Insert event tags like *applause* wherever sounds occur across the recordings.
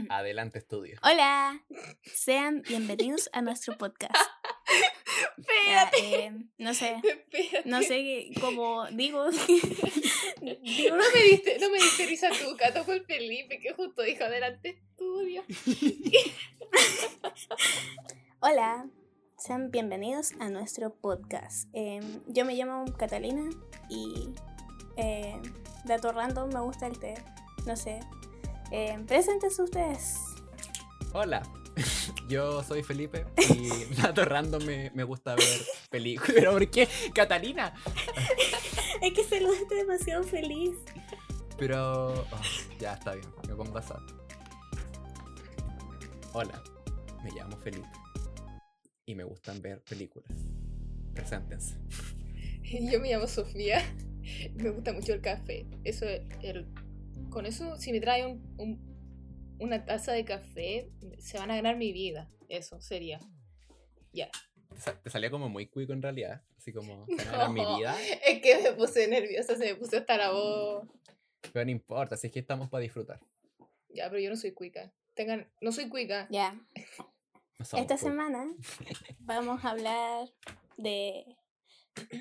*clears throat* Adelante, estudio. Hola, sean bienvenidos a nuestro podcast. Ya, Espérate. eh, no sé, Espérate. no sé cómo digo. *laughs* digo No me diste, no me diste risa tú, Cato, fue el Felipe que justo dijo adelante estudio. *laughs* Hola, sean bienvenidos a nuestro podcast. Eh, yo me llamo Catalina y eh, dato random, me gusta el té. No sé. Eh, preséntense ustedes. Hola, *laughs* yo soy Felipe y *laughs* dato random me, me gusta ver películas. *laughs* ¿Pero por qué? Catalina. Es que se lo está demasiado feliz. Pero. oh, ya está bien, me pongo a Hola, me llamo Felipe y me gustan ver películas. Preséntense. Yo me llamo Sofía y me gusta mucho el café. Eso es el, con eso, si me trae un, un- una taza de café, se van a ganar mi vida. Eso sería. Ya. Te, sa- te salía como muy cuico en realidad. Así como, *laughs* "Se van a ganar mi vida. Es que me puse nerviosa, se me puso hasta la voz. Pero no importa, si es que estamos para disfrutar. Ya, pero yo no soy cuica. Tengan, no soy cuica. Ya, No somos esta semana *laughs* vamos a hablar de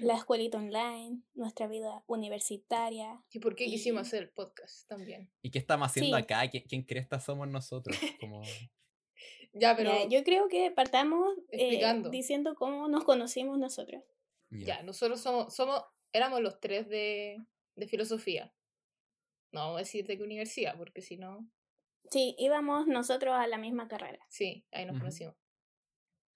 la escuelita online, nuestra vida universitaria. ¿Y por qué quisimos Y- hacer el podcast también? ¿Y qué estamos haciendo Sí. acá? ¿Quién, quién cresta somos nosotros? *laughs* Como... Ya, pero Ya, yo creo que partamos eh, Explicando. diciendo cómo nos conocimos nosotros. ya, nosotros somos, somos, éramos los tres de, de filosofía. No vamos a decir de qué universidad, porque si no, Sí, íbamos nosotros a la misma carrera. sí, ahí nos conocimos.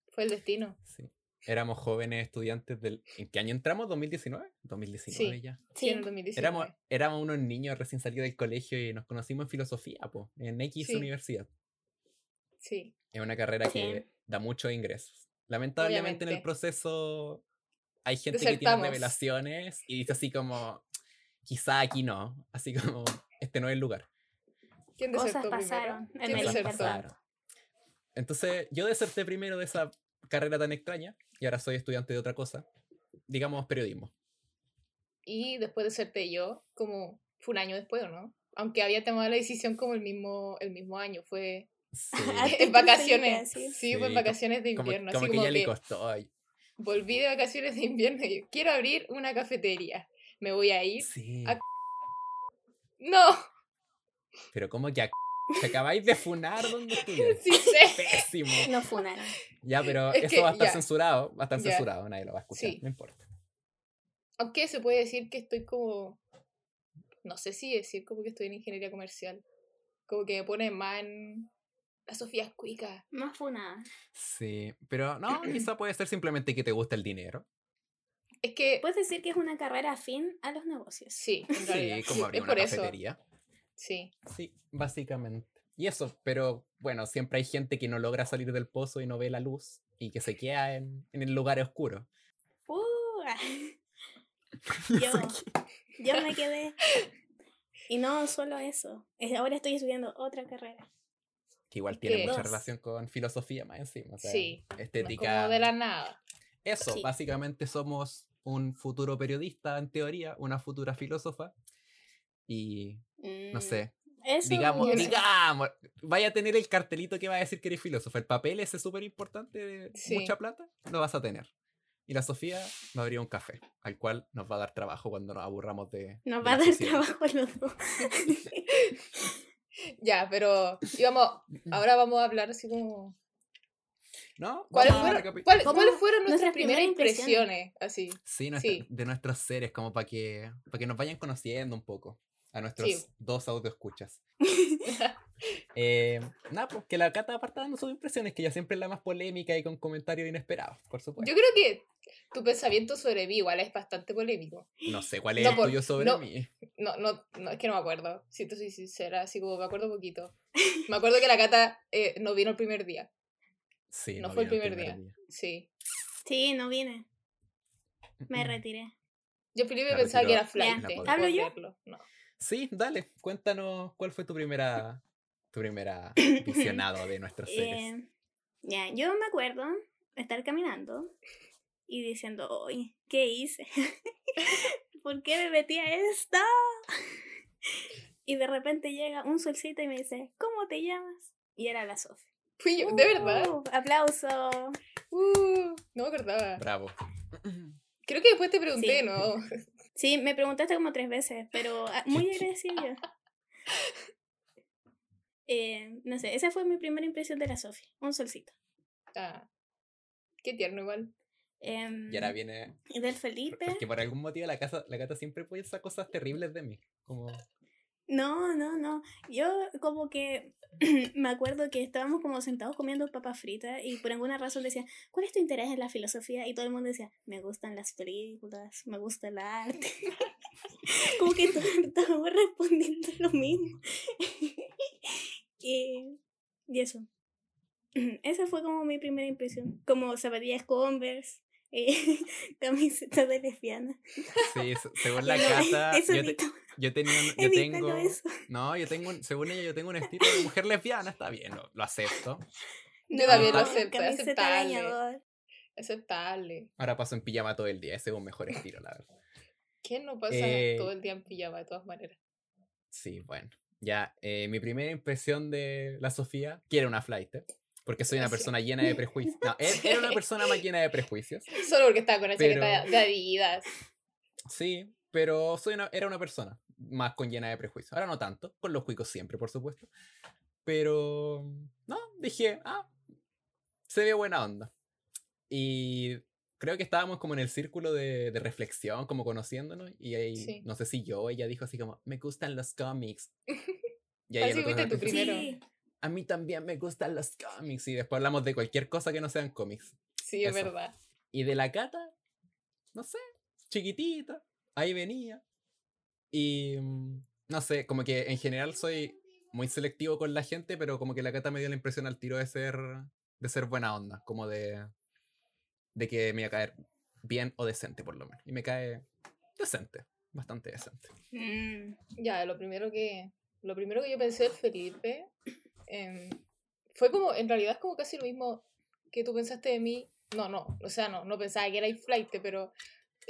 Fue el destino. Sí. Éramos jóvenes estudiantes del... ¿En qué año entramos? ¿2019? 2019 Sí. ya. Sí, en Sí. el 2019. Éramos, éramos unos niños recién salidos del colegio y nos conocimos en filosofía, po, en X Sí. universidad. Sí, Es una carrera Sí. que da muchos ingresos. Lamentablemente en el Obviamente. proceso hay gente que tiene Desertamos. revelaciones y dice así como, quizá aquí no, así como, este no es el lugar. ¿quién Cosas pasaron primero? en ¿Quién el desertó? pasaron. Entonces yo deserté primero de esa carrera tan extraña y ahora soy estudiante de otra cosa, digamos periodismo. Y después deserté yo, como fue un año después, ¿o no? Aunque había tomado la decisión como el mismo, el mismo año, fue Sí, *laughs* en vacaciones. Sí, ¿sí? fue en vacaciones de invierno. como así que como ya le costó. ay, volví de vacaciones de invierno y yo, quiero abrir una cafetería. Me voy a ir. Sí, a- ¡No! pero como que ac- te acabáis de funar donde *laughs* estudias. Sí sé. Pésimo. No funaron. Ya, pero Es eso que va a estar ya. censurado, va a estar Ya. censurado, nadie lo va a escuchar, Sí. no importa. Aunque se puede decir que estoy como. No sé si decir como que estoy en ingeniería comercial. Como que me pone más en. La Sofía es cuica. No funada. Sí, pero no, quizá puede ser simplemente que te gusta el dinero. Es que. Puedes decir que es una carrera afín a los negocios. sí, en realidad. Sí, como abrir es una por eso. Sí. Sí, básicamente. Y eso, pero bueno, siempre hay gente que no logra salir del pozo y no ve la luz y que se queda en, en el lugar oscuro. Uh, *laughs* yo, yo me quedé. Y no solo eso. es- Ahora estoy estudiando otra carrera. Que igual tiene ¿Qué? mucha Dos. relación con filosofía más encima. o sea, Sí, Estética. como de la nada. Eso, Sí. básicamente somos un futuro periodista en teoría, una futura filósofa. Y no Mm, sé, Eso, digamos, no- digamos, vaya a tener el cartelito que va a decir que eres filósofo. El papel ese súper importante de Sí. mucha plata, lo vas a tener. Y la Sofía va a abrir un café, al cual nos va a dar trabajo cuando nos aburramos de. Nos de va a dar sociedad. trabajo a los dos. *laughs* *laughs* Ya, pero. íbamos, ahora vamos a hablar así como. ¿No? ¿Cuáles fueron, cuáles fueron nuestras Nuestras primeras impresiones? Así. Sí, nuestra- Sí. de nuestros seres, como para que, para que nos vayan conociendo un poco. A nuestros Sí. dos audio escuchas. *laughs* Eh, nada, pues que la Cata aparta dando sus impresiones, que ella siempre es la más polémica y con comentarios inesperados, por supuesto. Yo creo que tu pensamiento sobre mí igual es bastante polémico. No sé cuál es No, el por- tuyo sobre no. mí. No, no, no, es que no me acuerdo. Si te soy sincera, así como me acuerdo poquito. Me acuerdo que la Cata eh, no vino el primer día. Sí, no fue el primer día. Sí. Sí, no vine. Me retiré. Yo Felipe La pensaba que era flight. ¿Hablo yo? verlo. No. Sí, dale, cuéntanos cuál fue tu primera tu primera *laughs* visionado de nuestros seres. Eh, ya, yo me acuerdo estar caminando y diciendo, ¿qué hice? *laughs* ¿Por qué me metí a esto? *laughs* Y de repente llega un solcito y me dice, ¿cómo te llamas? Y era la Sofi. Fui yo, de verdad. Uh, aplauso. Uh, no me acordaba. Bravo. Creo que después te pregunté, Sí. ¿no? Sí, me preguntaste como tres veces, pero ah, muy *laughs* agradecida yo. Eh, no sé, esa fue mi primera impresión de la Sofi. Un solcito. Ah, qué tierno igual. Em, Y ahora viene. y del Felipe. Porque por algún motivo la, casa, la gata siempre piensa cosas terribles de mí. Como. No, no, no. Yo como que *clears throat* me acuerdo que estábamos como sentados comiendo papas fritas y por alguna razón decía, ¿cuál es tu interés en la filosofía? Y todo el mundo decía, me gustan las películas, me gusta el arte. *laughs* como que todos *laughs* estábamos respondiendo lo mismo. *laughs* y, y eso. *clears throat* Esa fue como mi primera impresión. Como zapatillas Converse, eh, camiseta de lesbiana. Sí, se- según la casa. Yo, te- yo tenía un- yo evítalo tengo. eso. No, yo tengo. un- Según ella, yo tengo un estilo de mujer lesbiana. Está bien, lo, lo acepto. Yo también lo acepto, aceptable. Aceptable. Ahora paso en pijama todo el día. Ese es un mejor estilo, la verdad. ¿Quién no pasa Eh, todo el día en pijama de todas maneras? Sí, bueno. Ya, eh, mi primera impresión de la Sofía, que era una flight, porque soy una persona llena de prejuicios. No, e- era una *laughs* persona más llena de prejuicios. Solo porque estaba con la pero- chaqueta de Adidas. Sí, pero soy una, era una persona más con llena de prejuicios. Ahora no tanto, con los cuicos siempre, por supuesto. Pero, no, dije, ah, se ve buena onda. Y creo que estábamos como en el círculo de, de reflexión, como conociéndonos. Y ahí, Sí. no sé si yo, ella dijo así como, me gustan los cómics. *laughs* Y ahí Así fuiste tú dijo, primero. Sí, a mí también me gustan los cómics. Y después hablamos de cualquier cosa que no sean cómics. Sí, es verdad. Y de la cata, no sé, chiquitita, ahí venía. Y mm, no sé, como que en general soy muy selectivo con la gente, pero como que la cata me dio la impresión al tiro de ser, de ser buena onda, como de, de que me iba a caer bien o decente por lo menos. Y me cae decente, bastante decente. Mm, Ya, lo primero que, lo primero que yo pensé del Felipe em, fue como, en realidad es como casi lo mismo que tú pensaste de mí. No, no, o sea, no, no pensaba que era flight, pero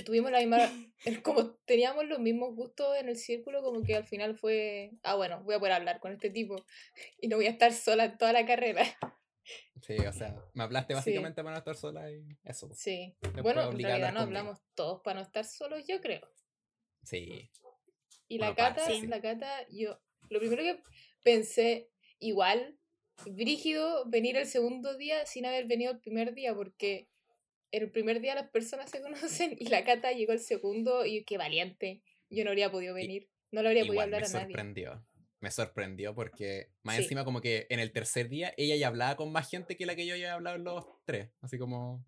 tuvimos la misma, *laughs* como teníamos los mismos gustos en el círculo, como que al final fue, ah, bueno, voy a poder hablar con este tipo *laughs* y no voy a estar sola en toda la carrera. Sí, o sea, me hablaste Sí. básicamente para no estar sola y eso. pues. Sí, Después bueno, en realidad hablar no conmigo. hablamos todos para no estar solos, yo creo. Sí, Y la Bueno, cata, sí. la cata, yo, lo primero que pensé, igual, brígido venir el segundo día sin haber venido el primer día, porque el primer día las personas se *laughs* conocen y la cata llegó el segundo y qué valiente, yo no habría podido venir, no le habría podido hablar me a nadie. sorprendió. Me sorprendió porque más Sí. encima como que en el tercer día ella ya hablaba con más gente que la que yo ya hablado en los tres. Así como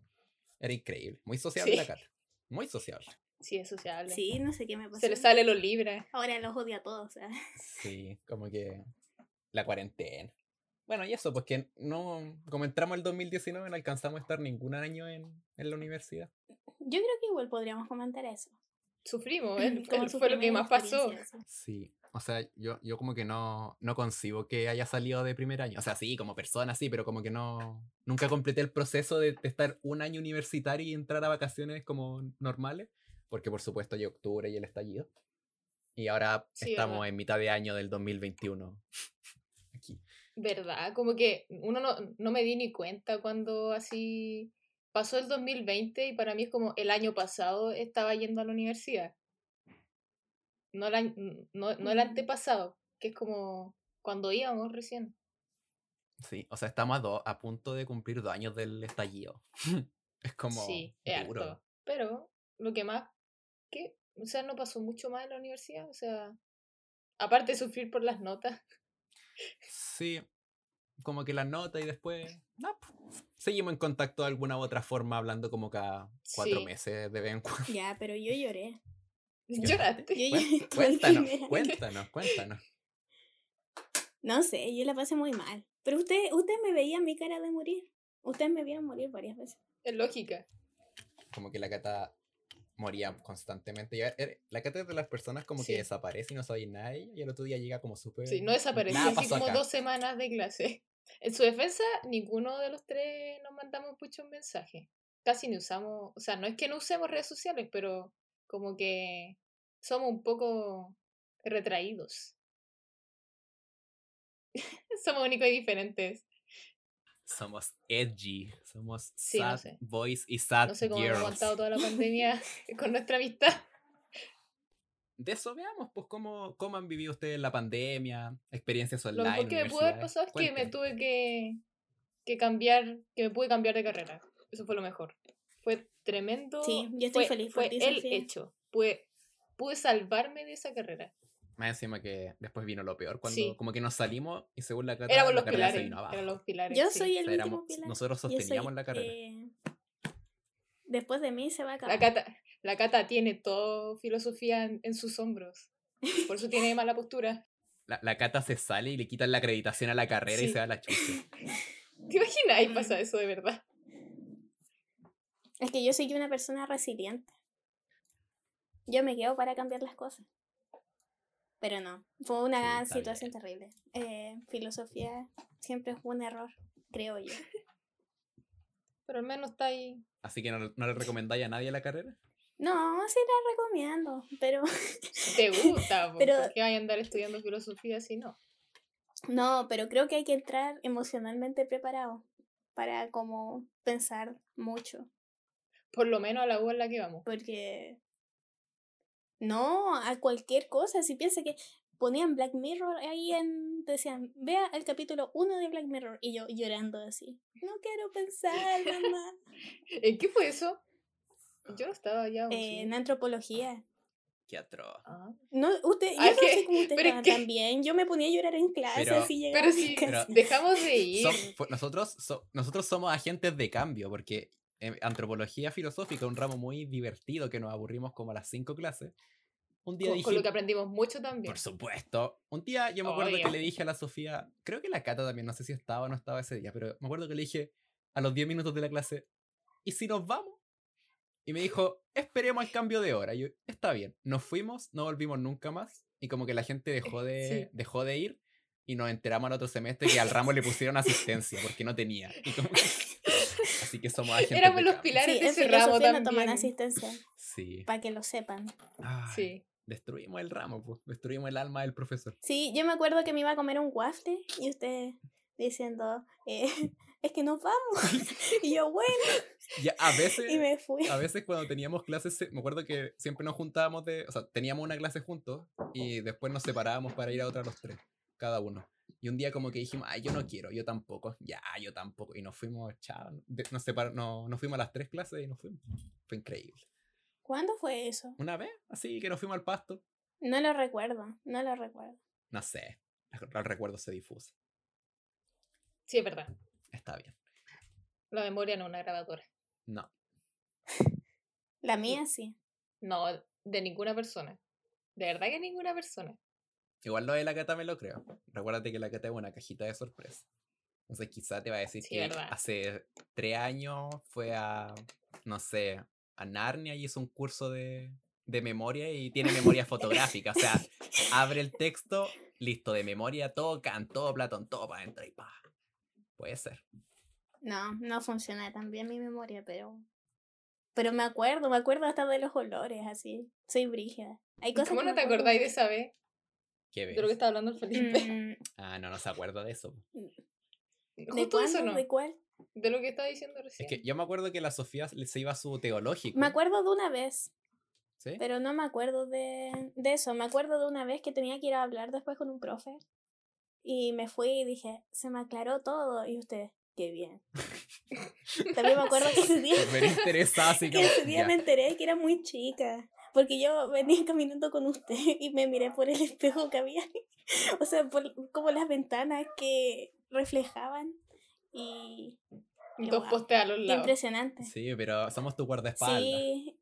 era increíble. Muy sociable Sí. la Cata. Muy sociable. Sí, es sociable. sí, no sé qué me pasó. Se le sale los libres. Ahora los odio a todos. o sea. Sí, como que la cuarentena. Bueno, y eso, pues que no, como entramos el 2019 no alcanzamos a estar ningún año en, en la universidad. Yo creo que igual podríamos comentar eso. Sufrimos, *clears throat* ¿eh? Como *laughs* fue lo que más pasó. Sí, o sea, yo, yo como que no, no concibo que haya salido de primer año. O sea, sí, como persona, sí, pero como que no, nunca completé el proceso de, de estar un año universitario y entrar a vacaciones como normales, porque por supuesto hay octubre y el estallido. Y ahora Sí, estamos verdad. en mitad de año del 2021. *laughs* Aquí. ¿Verdad? Como que uno no, no me di ni cuenta cuando así pasó el 2020 y para mí es como el año pasado estaba yendo a la universidad. No el, año- no, no el Mm. antepasado, que es como cuando íbamos recién. Sí, o sea, estamos a, do- a punto de cumplir dos años del estallido. *laughs* es como sí, es duro. harto. Pero lo que más, que, o sea, no pasó mucho más en la universidad, o sea, aparte de sufrir por las notas. Sí, como que la nota y después. No, po, seguimos en contacto de alguna u otra forma, hablando como cada cuatro Sí. meses de vez en cuando. Ya, pero yo lloré. *laughs* Lloraste. *laughs* Yo lloré Cuéntanos, cuéntanos, cuéntanos. No sé, yo la pasé muy mal. Pero usted, usted me veía mi cara de morir. Ustedes me vieron morir varias veces. Es lógica. Como que la cata moría constantemente. Y era- la es de las personas como Sí. que desaparece y no sabe nada de ella, y el otro día llega como súper. Sí, no desapareció así como acá. dos semanas de clase. *laughs* En su defensa, ninguno de los tres nos mandamos muchos mensajes. Casi ni usamos, o sea, no es que no usemos redes sociales, pero como que somos un poco retraídos. *laughs* Somos únicos y diferentes. Somos edgy, somos Sí, no sad sé. boys y sad No sé cómo hemos girls. aguantado toda la *laughs* pandemia *laughs* con nuestra amistad. De eso veamos, pues, cómo, cómo han vivido ustedes la pandemia, experiencias Lo online. mejor que me pudo haber pasado es que me tuve que, que cambiar, que me pude cambiar de carrera. Eso fue lo mejor. Fue tremendo. Sí, yo estoy fue, feliz por Fue ti, el Sofía. hecho. Pude, pude salvarme de esa carrera. Más encima que después vino lo peor, cuando Sí. como que nos salimos y según la Cata, Éramos la los carrera se pilares. vino abajo. Los pilares. Yo sí. soy el O sea, éramos- último pilar. nosotros sosteníamos soy, la carrera. eh, después de mí se va a acabar. La Cata, la Cata tiene todo filosofía en, en sus hombros. Por eso tiene mala postura. *laughs* La, la Cata se sale y le quitan la acreditación a la carrera y Sí. se va a la chucha. *laughs* ¿Te imaginas? Ahí Mm. pasa eso de verdad. Es que yo soy una persona resiliente. Yo me quedo para cambiar las cosas. Pero no, fue una Sí, situación terrible. Eh, filosofía siempre fue un error, creo yo. Pero al menos está ahí. Así que no, no le recomendáis a nadie la carrera. No, sí la recomiendo, pero Te gusta, *laughs* po, Pero- ¿por qué a andar estudiando filosofía si no? no, pero creo que hay que entrar emocionalmente preparado para como pensar mucho, Por lo menos a la U en la que vamos. porque no a cualquier cosa, si piensa que ponían Black Mirror ahí en decían, vea el capítulo 1 de Black Mirror y yo llorando así. No quiero pensar, mamá. ¿En qué fue eso? Yo no estaba allá. ¿o Eh, sí? en antropología. Qué atroz. Ah. No, usted, yo Ah, no ¿qué? sé cómo usted Pero es estaba también. Yo me ponía a llorar en clase Pero- así Pero sí, casa. dejamos de ir. Nosotros, so- nosotros somos agentes de cambio, porque en antropología filosófica, un ramo muy divertido que nos aburrimos como a las cinco clases. Un día con, con dije, lo que aprendimos mucho también. por supuesto, un día yo me acuerdo Obvio. que le dije a la Sofía, creo que la Cata también, no sé si estaba o no estaba ese día, pero me acuerdo que le dije a los 10 minutos de la clase, ¿y si nos vamos? Y me dijo, esperemos el cambio de hora. Y yo, está bien. Nos fuimos, no volvimos nunca más. Y como que la gente dejó de, Sí. dejó de ir. Y nos enteramos al otro semestre que al ramo le pusieron asistencia porque no tenía. Y como que- Así que somos agentes Éramos de los cambio. pilares Sí, de ese ramo no también. toman asistencia, Sí. para que lo sepan. Ay, Sí. Destruimos el ramo, pues. Destruimos el alma del profesor. Sí, yo me acuerdo que me iba a comer un waffle y usted diciendo, eh, *laughs* es que nos vamos. *laughs* y yo, bueno, Ya, a veces. *laughs* y me fui. A veces cuando teníamos clases, se- me acuerdo que siempre nos juntábamos de, o sea, teníamos una clase juntos y después nos separábamos para ir a otra los tres, cada uno. Y un día como que dijimos, ay, yo no quiero, yo tampoco, ya, yo tampoco. Y nos fuimos, chao, nos, separ- no, nos fuimos a las tres clases y nos fuimos. Fue increíble. ¿Cuándo fue eso? Una vez, así que nos fuimos al pasto. No lo recuerdo, no lo recuerdo. No sé, el el recuerdo se difusa. Sí, es verdad. Está bien. La memoria no es una grabadora. No, *laughs* La mía sí. No, de ninguna persona. De verdad que ninguna persona. Igual lo de la cata me lo creo. Recuérdate que la cata es una cajita de sorpresa. Entonces quizá te va a decir Sí, que verdad. hace tres años fue a, no sé, a Narnia y hizo un curso de, de memoria y tiene memoria fotográfica. O sea, *laughs* abre el texto, listo, de memoria, todo Kant, todo Platón, todo para adentro y pa. Puede ser. No, no funciona tan bien mi memoria, pero... Pero me acuerdo, me acuerdo hasta de los olores, así. Soy brígida. Hay cosas ¿Cómo no te acordáis de esa vez? ¿Qué De lo que estaba hablando el Felipe. Mm, Ah, no, no se acuerda de eso. ¿De Justo eso cuándo? no. ¿De cuál? De lo que estaba diciendo Es recién. que yo me acuerdo que la Sofía se iba a su teológico. Me acuerdo de una vez, ¿Sí? pero no me acuerdo de, de eso. Me acuerdo de una vez que tenía que ir a hablar después con un profe. Y me fui y dije, se me aclaró todo. Y usted, qué bien. *laughs* También me acuerdo que ese día, Súper interesada, así *laughs* que ese día ya. me enteré que era muy chica. Porque yo venía *laughs* caminando con usted y me miré por el espejo que había. *laughs* O sea, por como las ventanas que reflejaban. Y Dos Guau. postes a los lados. impresionante. Sí, pero somos tu guardaespaldas. Sí.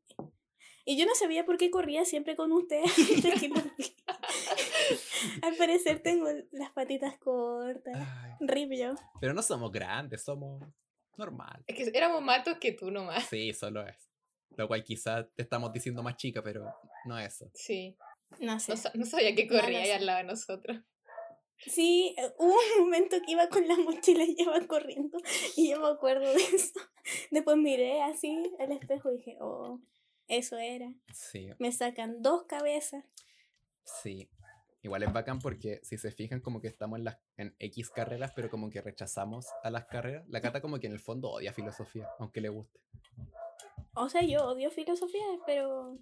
Y yo no sabía por qué corría siempre con usted. *laughs* Al parecer tengo las patitas cortas. Yo. pero no somos grandes, somos normal. Es que éramos más altos que tú nomás. Sí, solo es. Lo cual quizás te estamos diciendo más chica, pero no eso. Sí. No sé. No, no sabía que No corría ahí sé. al lado de nosotros. Sí, eh, *laughs* hubo un momento que iba con la mochila y iba corriendo. Y yo me acuerdo de eso. *laughs* Después miré así al espejo y dije, oh, eso era. Sí, Me sacan dos cabezas. sí. igual es bacán porque si se fijan como que estamos en las en X carreras, pero como que rechazamos a las carreras. La Cata como que en el fondo odia filosofía, aunque le guste. O sea, yo odio filosofía, pero,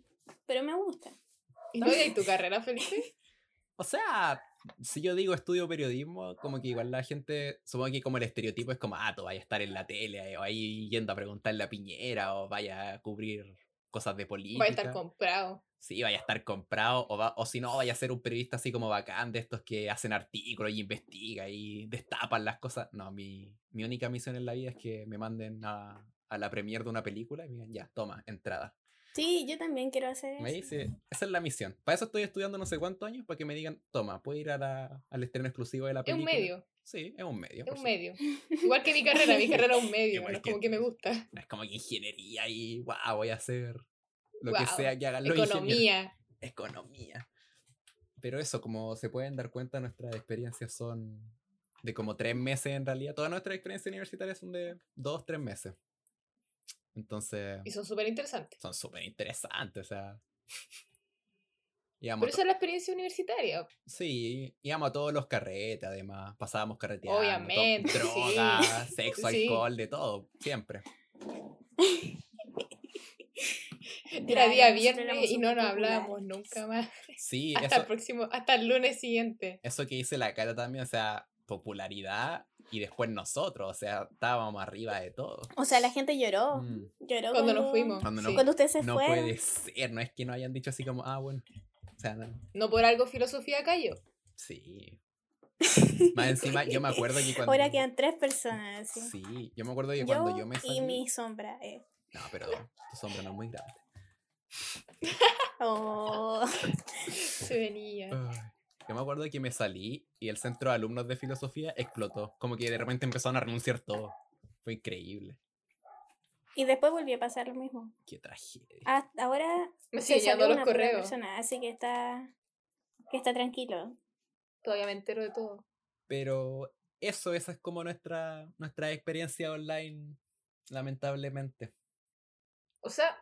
pero me gusta. ¿Y no odias *laughs* tu carrera, Felipe? O sea, si yo digo estudio periodismo, como que igual la gente, supongo que como el estereotipo es como, ah, tú vayas a estar en la tele, o ahí yendo a preguntarle a Piñera, o vaya a cubrir cosas de política. Va a estar comprado. Sí, vaya a estar comprado, o, va, o si no, vaya a ser un periodista así como bacán de estos que hacen artículos y investiga y destapan las cosas. No, mi, mi única misión en la vida es que me manden a, a la premier de una película y me digan, ya, toma, entrada. Sí, yo también quiero hacer eso. Me dice, esa es la misión. Para eso estoy estudiando no sé cuántos años, para que me digan, toma, puedo ir a la, al estreno exclusivo de la Es película. un medio. Sí, es un medio. Es un medio. Igual que mi carrera, mi carrera es un *laughs* medio. Igual no es que como que me gusta. No es como que ingeniería y, wow, voy a hacer lo que sea que hagan los ingenieros. Economía. Economía. Pero eso, como se pueden dar cuenta, nuestras experiencias son de como tres meses en realidad. Todas nuestras experiencias universitarias son de dos, tres meses. Entonces, Y son súper interesantes. son súper interesantes, o sea. *laughs* Pero esa es la experiencia universitaria. Sí, íbamos a todos los carretes, además. Pasábamos carreteando. to- Obviamente, *laughs* sí. Droga, sexo, Sí. alcohol, de todo, siempre. *laughs* Era día viernes y no nos hablábamos nunca más. Sí, Hasta eso, el próximo, hasta el lunes siguiente. eso que dice la cara también, o sea, popularidad y después nosotros, o sea, estábamos arriba de todo. O sea, la gente lloró. Mm, Lloró Cuando nos fuimos. Cuando sí. no- Cuando ustedes se no fueron. puede ser, no es que no hayan dicho así como, ah, bueno. O sea, no, No por algo filosofía cayó. sí. *laughs* Más encima, yo me acuerdo que cuando. Ahora quedan tres personas. Sí. Sí, yo me acuerdo que cuando yo me salí. y mi sombra. eh. No, pero tu sombra no es muy grande. *laughs* Oh. *laughs* Se venía. Ay, Yo me acuerdo que me salí y el centro de alumnos de filosofía explotó. Como que de repente empezaron a renunciar todos. Fue increíble. Y después volvió a pasar lo mismo. Qué tragedia. Hasta ahora Me se salió los una correos. persona, así que está que está tranquilo. Todavía me entero de todo. Pero eso, esa es como nuestra, nuestra experiencia online, lamentablemente. O sea,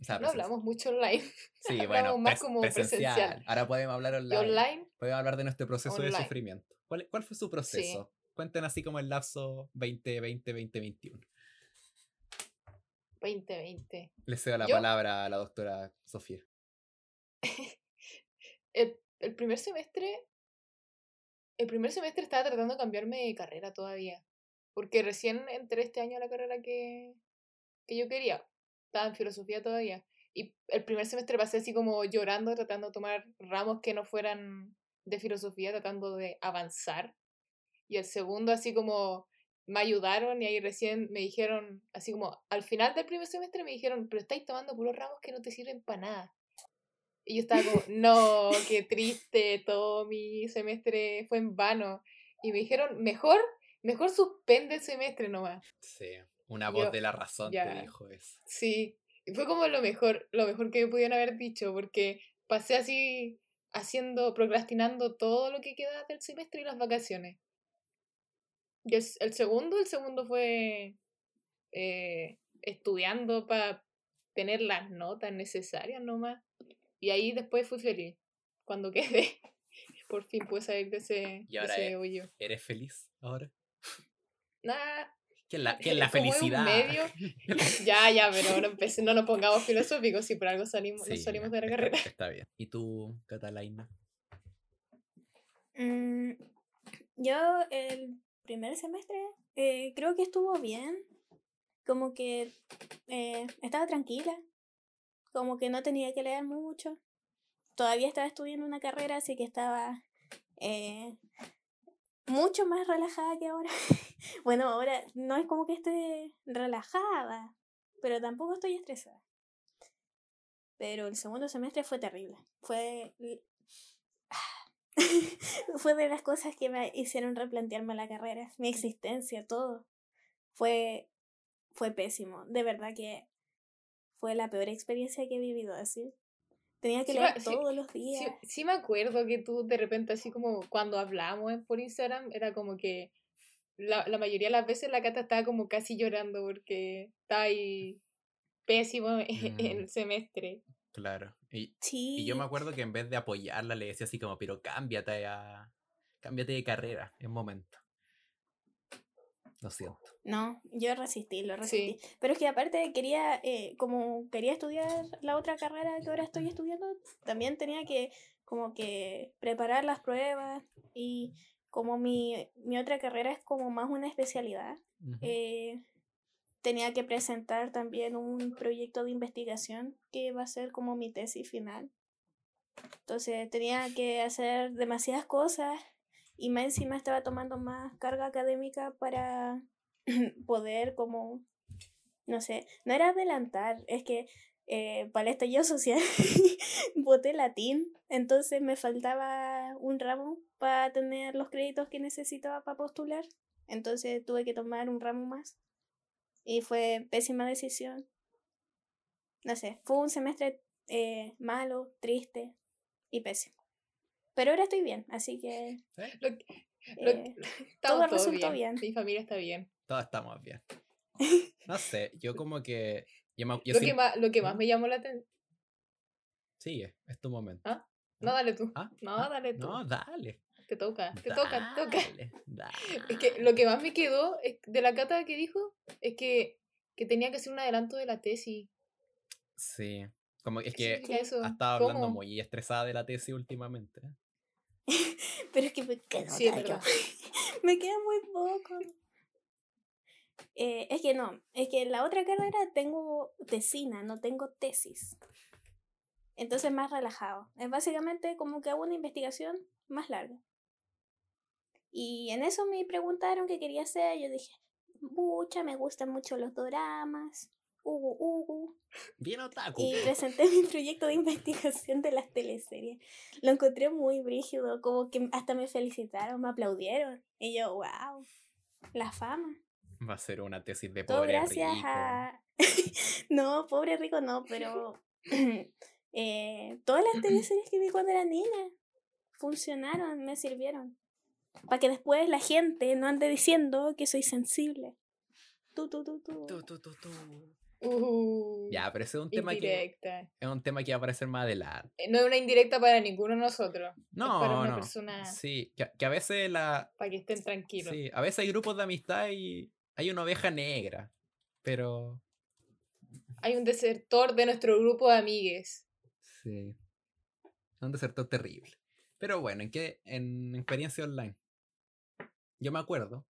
O sea, no hablamos mucho online. Sí, *laughs* hablamos bueno, más como presencial. presencial. Ahora podemos hablar online. online, Podemos hablar de nuestro proceso de sufrimiento. ¿Cuál, cuál fue su proceso? Cuenten así como el lapso 2020-2021. 2020. Le cedo la ¿Yo? palabra a la doctora Sofía. *laughs* El, el primer semestre. El primer semestre estaba tratando de cambiarme de carrera todavía. Porque recién entré este año a la carrera que, que yo quería. Estaba en filosofía todavía. Y el primer semestre pasé así como llorando, tratando de tomar ramos que no fueran de filosofía, tratando de avanzar. Y el segundo así como me ayudaron y ahí recién me dijeron, así como al final del primer semestre me dijeron, pero estáis tomando puros ramos que no te sirven para nada. Y yo estaba como, *laughs* no, qué triste, todo mi semestre fue en vano. Y me dijeron, mejor, mejor suspende el semestre nomás. Sí, una Yo- voz de la razón te ya. dijo eso. Sí, y fue como lo mejor, lo mejor que me pudieron haber dicho, porque pasé así haciendo, procrastinando todo lo que quedaba del semestre y las vacaciones. Y el, el segundo, el segundo fue eh, estudiando para tener las notas necesarias nomás. Y ahí después fui feliz, cuando *laughs* quedé. Por fin pude salir de ese, Y de ahora ese es- hoyo. ¿Eres feliz ahora? Nah, ¿Qué es la, qué es la felicidad? medio, *laughs* *laughs* Ya, ya, pero no, empecé, no nos pongamos filosóficos si por algo salimos, nos salimos de la está- carrera. *laughs* Está bien. ¿Y tú, Catalina? Mm, yo el primer semestre eh, creo que estuvo bien. Como que eh, estaba tranquila. Como que no tenía que leer mucho. Todavía estaba estudiando una carrera, así que estaba eh, mucho más relajada que ahora. *laughs* bueno, ahora no es como que esté relajada, pero tampoco estoy estresada. Pero el segundo semestre fue terrible. Fue *laughs* fue de las cosas que me hicieron replantearme la carrera, mi existencia, todo. Fue, fue pésimo. De verdad que fue la peor experiencia que he vivido así. Tenía que Sí, leer sí, todos los días. sí me acuerdo que tú de repente así como cuando hablamos por Instagram era como que la, la mayoría de las veces la Cata estaba como casi llorando porque está ahí pésimo en, *laughs* en Mm. el semestre. Claro. Y, Sí. y yo me acuerdo que en vez de apoyarla le decía así como, pero cámbiate a... Cámbiate de carrera, es momento. Lo siento. No, yo resistí, lo resistí. Sí. Pero es que aparte quería, eh, como quería estudiar la otra carrera que ahora estoy estudiando, también tenía que como que preparar las pruebas y como mi, mi otra carrera es como más una especialidad, eh, tenía que presentar también un proyecto de investigación que va a ser como mi tesis final. Entonces tenía que hacer demasiadas cosas y más encima estaba tomando más carga académica para *clears throat* poder como, no sé, no era adelantar, es que eh, para el estallido social *laughs* voté latín, entonces me faltaba un ramo para tener los créditos que necesitaba para postular, entonces tuve que tomar un ramo más y fue pésima decisión. No sé, fue un semestre eh, malo, triste y pésimo. Pero ahora estoy bien, así que Lo, lo- eh, *laughs* todo resultó bien. Mi familia está bien. Todos estamos bien. *laughs* No sé, yo como que... Yo me- yo lo, sí- que más, lo que más ¿Mm? me llamó la atención. Sigue, es tu momento. ¿Ah? No, dale tú. ¿Ah? No, ¿Ah? dale tú. No, dale. Te toca, te toca, te toca. Dale, dale. *laughs* Es que lo que más me quedó es- de la cata que dijo es que, que tenía que hacer un adelanto de la tesis. Sí. Como es ¿Qué que ha estado hablando ¿Cómo? muy estresada de la tesis últimamente. *laughs* Pero es que me queda, Sí, *laughs* me queda muy poco. Eh, es que no, es que en la otra carrera tengo tesina, no tengo tesis. Entonces más relajado. Es básicamente como que hago una investigación más larga. Y en eso me preguntaron qué quería hacer. Yo dije, mucha, me gustan mucho los doramas. Ugu, ugu. Bien otaku. Y presenté mi proyecto de investigación de las teleseries. Lo encontré muy brígido, como que hasta me felicitaron, me aplaudieron. Y yo, wow, la fama. Va a ser una tesis de Todo pobre gracias rico. a... *laughs* no, pobre rico no, pero *clears throat* eh, todas las teleseries que vi cuando era niña funcionaron, me sirvieron. Para que después la gente no ande diciendo que soy sensible. Tú, tú, tú, tú. Tu, tu, tu, tu. Uh, Ya, pero ese es un tema que es un tema que va a aparecer más adelante. Eh, No es una indirecta para ninguno de nosotros. No, es para una no. persona Sí, que, que a veces la para que estén tranquilos. sí, a veces hay grupos de amistad y hay una oveja negra, pero Hay un desertor de nuestro grupo de amigues. sí. Un desertor terrible. Pero bueno, en qué en experiencia online. Yo me acuerdo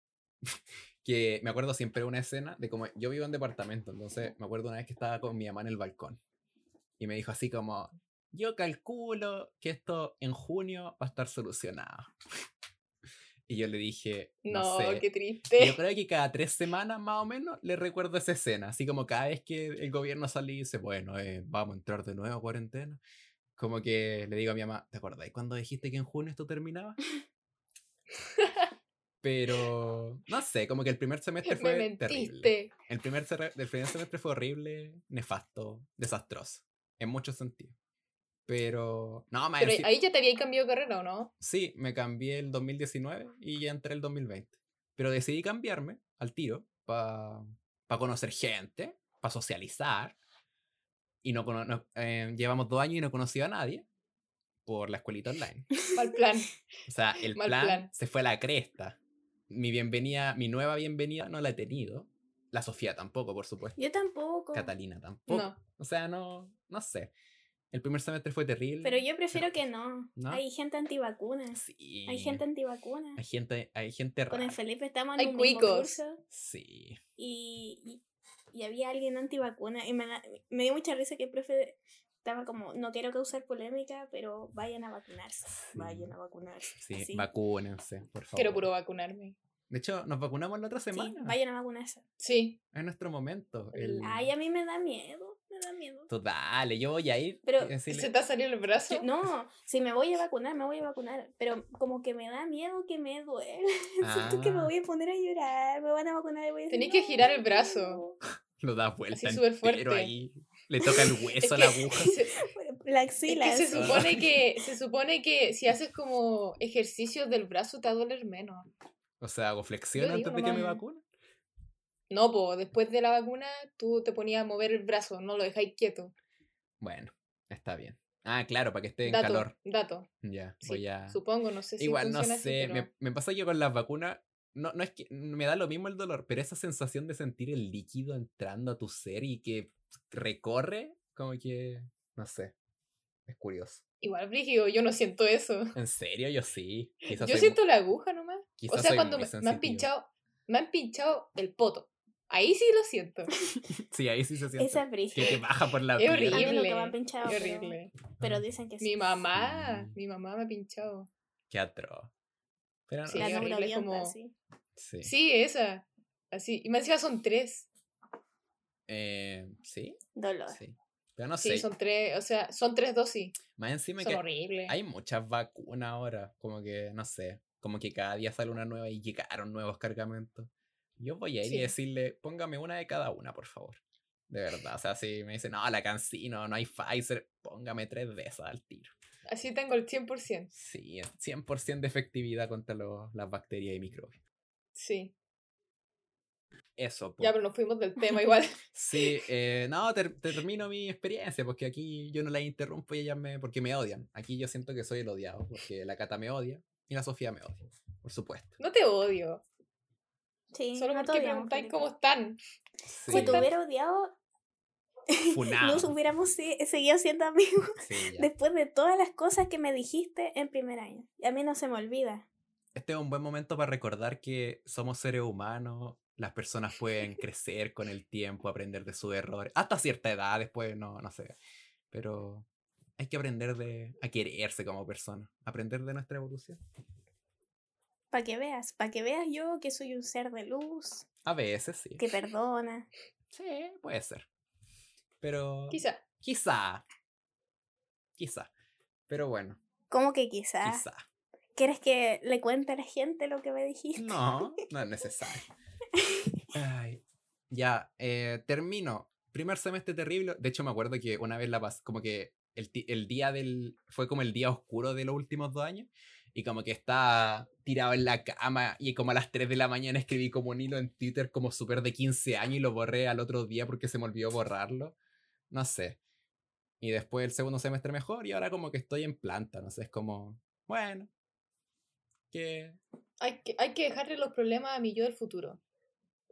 que me acuerdo siempre de una escena de como yo vivo en departamento, entonces me acuerdo una vez que estaba con mi mamá en el balcón y me dijo así como, yo calculo que esto en junio va a estar solucionado. *laughs* Y yo le dije, no, No, sé. qué Y triste. Yo creo que cada tres semanas más o menos le recuerdo esa escena, así como cada vez que el gobierno sale y dice, bueno, eh, vamos a entrar de nuevo a cuarentena. Como que le digo a mi mamá, ¿te acordáis cuando dijiste que en junio esto terminaba? *laughs* Pero, no sé, como que el primer semestre *laughs* Me fue terrible. mentiste. El primer, el primer semestre fue horrible, nefasto, desastroso, en muchos sentidos. Pero, no, Pero enci- ahí ya te había cambiado de carrera, ¿o no? Sí, me cambié el 2019 y ya entré el 2020. Pero decidí cambiarme al tiro para conocer gente, para socializar. Y no, no- eh, llevamos dos años y no conocí a nadie por la escuelita online. *laughs* Mal plan. O sea, el plan, plan. se fue a la cresta. Mi bienvenida, mi nueva bienvenida no la he tenido. La Sofía tampoco, por supuesto. Yo tampoco. Catalina tampoco. No. O sea, no, no sé. El primer semestre fue terrible. Pero yo prefiero que no. ¿No? Hay gente antivacunas. Sí. Hay gente antivacunas. Hay gente, hay gente Con el rara. Felipe estamos en Hay un mismo curso Sí. y, y, y había alguien antivacuna y me, da- me dio mucha risa que el profe estaba como, no quiero causar polémica, pero vayan a vacunarse. Sí. Vayan a vacunarse. Sí, Así. vacúnense, por favor. Quiero puro vacunarme. De hecho, nos vacunamos la otra Sí, semana. vayan a vacunarse. Sí. Es nuestro momento. El... Ay, a mí me da miedo. Me da miedo. Tú dale, yo voy a ir. Pero- decirle- ¿Se te ha salido el brazo? No, si me voy a vacunar, me voy a vacunar. Pero como que me da miedo que me duele. *laughs* Siento que me Ah. voy a poner a llorar. Me van a vacunar y voy a decir, Tenés que "No, girar el no". brazo. *laughs* Lo da vuelta Así súper fuerte. ahí. Le toca el hueso a que la aguja. *laughs* se- La Es axila. que se supone que, se supone que si haces como ejercicios del brazo te va a doler menos. O sea, hago flexión Yo digo antes de que me nomás. vacunen. No, pues después de la vacuna tú te ponías a mover el brazo, no lo dejáis quieto. Bueno, está bien. Ah, claro, para que esté en Dato, calor. dato. Ya, Sí, voy a. Supongo, no sé si Igual, no así, sé. pero- Me, me pasa que con las vacunas. No, no es que me da lo mismo el dolor, pero esa sensación de sentir el líquido entrando a tu ser y que recorre, como que. No sé. Es curioso. Igual, Brígido, yo no siento eso. En serio, yo sí. Quizás Yo siento la aguja nomás. quizás O sea, cuando me, me han pinchado, me han pinchado el poto. Ahí sí lo siento. *laughs* Sí, ahí sí se siente. Esa es que te baja por la Es piel. A mí horrible. nunca me han pinchado, pero- horrible. Pero dicen que sí. Mi mamá, Sí. mi mamá me ha pinchado. Qué atroz. Pero Sí, La horrible, neurobiota, como- sí. sí. Sí, esa. Así. Y más encima son tres. Eh, ¿Sí? Dolor. Sí. Pero no Sí, sé. son tres. O sea, son tres dosis. Más encima Son que hay muchas vacunas ahora. Como que, no sé. Como que cada día sale una nueva y llegaron nuevos cargamentos. Yo voy a ir y decirle, póngame una de cada una, por favor. De verdad. O sea, si me dicen, no, la Cancino, no hay Pfizer, póngame tres de esas al tiro. Así tengo el 100%. Sí, 100% de efectividad contra los- las bacterias y microbios. Sí. Eso. Ya, pero nos fuimos del tema *laughs* igual. Sí, eh, no, ter- termino mi experiencia, porque aquí yo no la interrumpo y ellas me. porque me odian. Aquí yo siento que soy el odiado, porque la Cata me odia y la Sofía me odia, por supuesto. No te odio. Sí, Solo no te porque odiamos, preguntáis cómo están. Sí, Si te hubiera odiado, *laughs* funado. nos hubiéramos si- seguido siendo amigos Sí, después de todas las cosas que me dijiste en primer año. Y a mí no se me olvida. Este es un buen momento para recordar que somos seres humanos, las personas pueden *laughs* crecer con el tiempo, aprender de sus errores, hasta cierta edad, después no, no sé. Pero hay que aprender de, a quererse como persona, aprender de nuestra evolución. Para que veas, para que veas yo que soy un ser de luz, A veces sí. que perdona. Sí, puede ser. Pero. Quizá. Quizá. Quizá. Pero bueno, ¿Cómo que quizá? quizá. ¿Quieres que le cuente a la gente lo que me dijiste? No, *laughs* no es necesario. Ay, ya, eh, termino. Primer semestre terrible. De hecho, me acuerdo que una vez la pasé, como que el, el día del. Fue como el día oscuro de los últimos dos años. Y como que estaba tirado en la cama. Y como a las 3 de la mañana escribí como un hilo en Twitter, como súper de 15 años. Y lo borré al otro día porque se me olvidó borrarlo. No sé. Y después el segundo semestre mejor. Y ahora como que estoy en planta. No sé, es como. Bueno. Que Hay que, hay que dejarle los problemas a mi yo del futuro.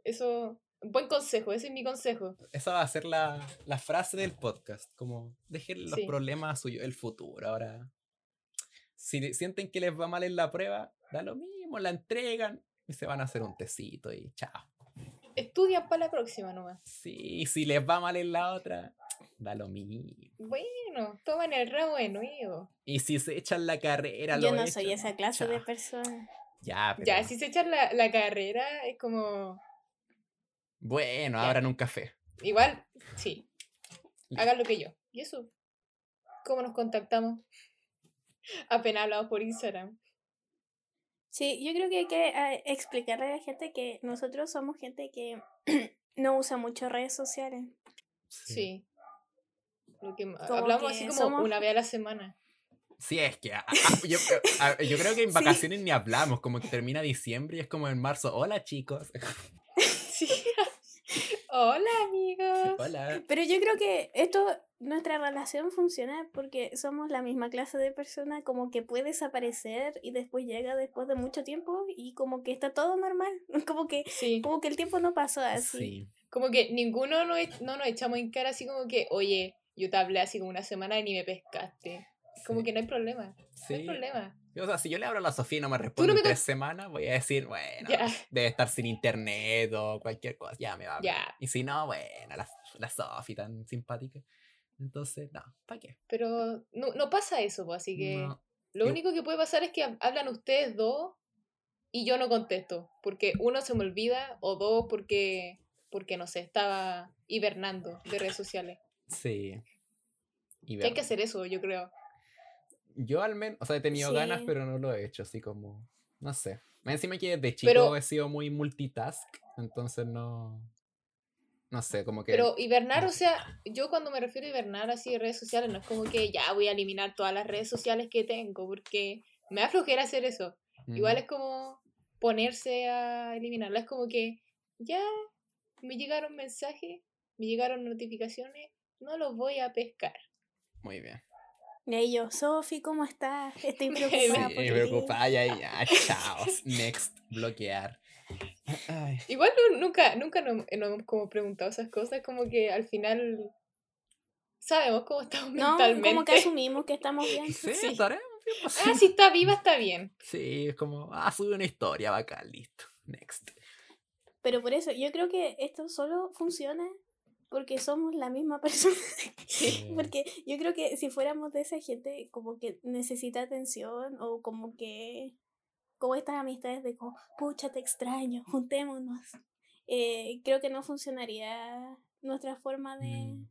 Eso. Buen consejo, ese es mi consejo. Esa va a ser la, la frase del podcast, como dejen los Sí. problemas a su yo del futuro. Ahora, si sienten que les va mal en la prueba, da lo mismo, la entregan y se van a hacer un tecito y chao. Estudian para la próxima nomás. Sí, si les va mal en la otra, da lo mismo. Bueno, toman el ramo de nuevo. Y si se echan la carrera, Yo lo no soy esa clase de persona. Ya, pero Ya, si se echan la, la carrera, es como. Bueno, Ya. abran un café. Igual, sí. Hagan lo que yo. ¿Y eso? ¿Cómo nos contactamos? *laughs* Apenas hablamos por Instagram. Sí, yo creo que hay que eh, explicarle a la gente que nosotros somos gente que *clears throat* no usa mucho redes sociales. Sí. Lo que, hablamos que así como somos- una vez a la semana. Sí, es que a- a- yo, a- yo creo que en *laughs* Sí. vacaciones ni hablamos, como que termina diciembre y es como en marzo, hola chicos. *laughs* Hola, amigos. hola. Pero yo creo que esto, nuestra relación funciona porque somos la misma clase de persona, como que puede desaparecer y después llega después de mucho tiempo y como que está todo normal, *laughs* como que, Sí. como que el tiempo no pasó así. Sí. Como que ninguno nos, e- no nos echamos en cara así como que, oye, yo te hablé así como una semana y ni me pescaste. Como sí. que no hay problema. No hay problema. O sea, si yo le hablo a la Sofía y no me responde en tres semanas, voy a decir, bueno, debe estar sin internet o cualquier cosa, ya me va. Ya. Y si no, bueno, la, la Sofía tan simpática. Entonces, no, ¿para qué? Pero no, no pasa eso, pues, así que No. lo Yo- único que puede pasar es que hab- hablan ustedes dos y yo no contesto. Porque uno se me olvida o dos porque, porque no sé, estaba hibernando de redes sociales. Sí. Hay que hacer eso, yo creo. Yo al menos, o sea, he tenido ganas, pero no lo he hecho, así como, no sé. Encima que de chico Pero- he sido muy multitask, entonces no, no sé, como que... Pero hibernar, o sea, yo cuando me refiero a hibernar así de redes sociales, no es como que ya voy a eliminar todas las redes sociales que tengo, porque me da flojera hacer eso. Igual es como ponerse a eliminarla. Es como que ya me llegaron mensajes, me llegaron notificaciones, no los voy a pescar. Muy bien. Y ahí yo, Sofi, ¿cómo estás? Estoy *laughs* preocupada Sí, por ti". preocupada, ya, ya, *laughs* chao. Next, bloquear. Ay. Igual no- nunca, nunca nos, nos hemos como preguntado esas cosas, como que al final sabemos cómo estamos No, mentalmente. como que asumimos que estamos bien. Sí, Sí. estaremos bien, pues, Ah, si está viva, está bien. Sí, es como, ah, sube una historia, bacán, listo. Next. Pero por eso, yo creo que esto solo funciona porque somos la misma *laughs* persona. Sí. porque yo creo que si fuéramos de esa gente como que necesita atención o como que como estas amistades de como, pucha, te extraño, *laughs* juntémonos. eh, creo que no funcionaría nuestra forma de, Mm.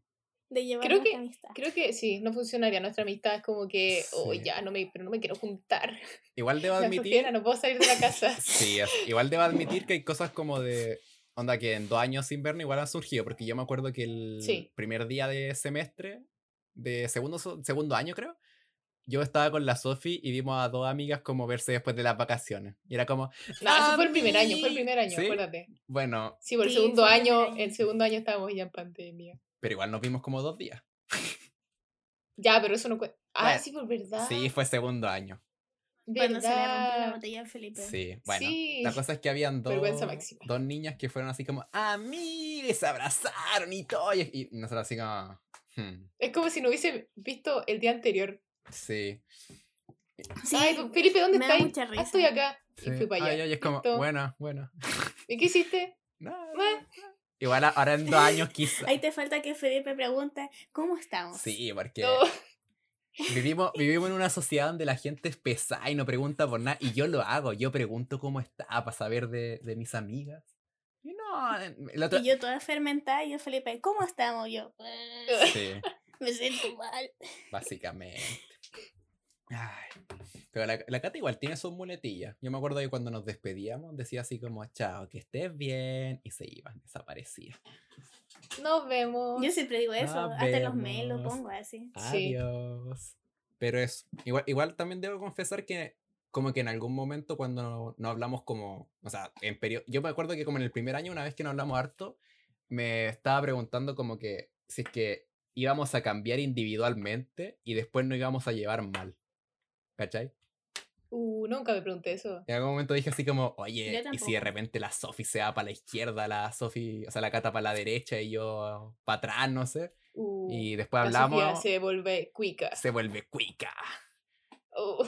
de llevar Creo nuestra que- amistad. Creo que sí, no funcionaría. Nuestra amistad es como que, oh, Sí. ya, no me, pero no me quiero juntar. Igual debo *laughs* La admitir. No puedo salir de la casa. Sí, es- igual debo admitir que hay cosas como de. Onda que en dos años sin vernos igual han surgido, porque yo me acuerdo que el Sí. primer día de semestre, de segundo, segundo año creo, yo estaba con la Sofi y vimos a dos amigas como verse después de las vacaciones. Y era como, No, eso fue el primer año, fue el primer año, ¿Sí? acuérdate. bueno, Sí, por el Sí, segundo año, año. el segundo año estábamos ya en pandemia. pero igual nos vimos como dos días. Ya, pero eso no cuenta. Ah, Bueno, sí, por verdad. Sí, fue segundo año. Cuando se le rompió la botella a Felipe. Sí, bueno. Sí. La cosa es que habían dos, dos niñas que fueron así como, amigas, y se abrazaron y todo. Y, y nosotros así como, "Hmm, Es como si no hubiese visto el día anterior. sí. Sí, Ay, Felipe, ¿dónde me da estás? Ah, estoy acá. Y sí. fui para allá. Ay, ay, es como, Listo. buena, buena. ¿Y qué hiciste? *laughs* Nada. Bueno. Igual a- ahora en dos años quizá. Ahí te falta que Felipe pregunte, ¿cómo estamos? Sí, porque No. Vivimos, vivimos en una sociedad donde la gente es pesada y no pregunta por nada. Y yo lo hago, yo pregunto cómo está para saber de, de mis amigas. Y no, el otro... Y yo toda fermentada y el Felipe, ¿cómo estamos? Yo, "Eh, Sí, *laughs* me siento mal. básicamente. Ay, Pero la, la Cata igual tiene sus muletillas. Yo me acuerdo que cuando nos despedíamos decía así como, chao, que estés bien. Y se iban, desaparecía. Nos vemos. Yo siempre digo eso, Nos hasta en los mails lo vemos. pongo así. Sí. Adiós. Pero eso, igual, igual también debo confesar que como que en algún momento cuando no, no hablamos como, o sea, en periodo, yo me acuerdo que como en el primer año, una vez que no hablamos harto, me estaba preguntando como que si es que íbamos a cambiar individualmente y después no íbamos a llevar mal. ¿Cachai? Uh, nunca me pregunté eso. En algún momento dije así como, oye, y si de repente la Sofi se va para la izquierda, la Sofi, o sea, la Cata para la derecha y yo para atrás, no sé. Uh, Y después la hablamos, se vuelve cuica. se vuelve cuica. Uh,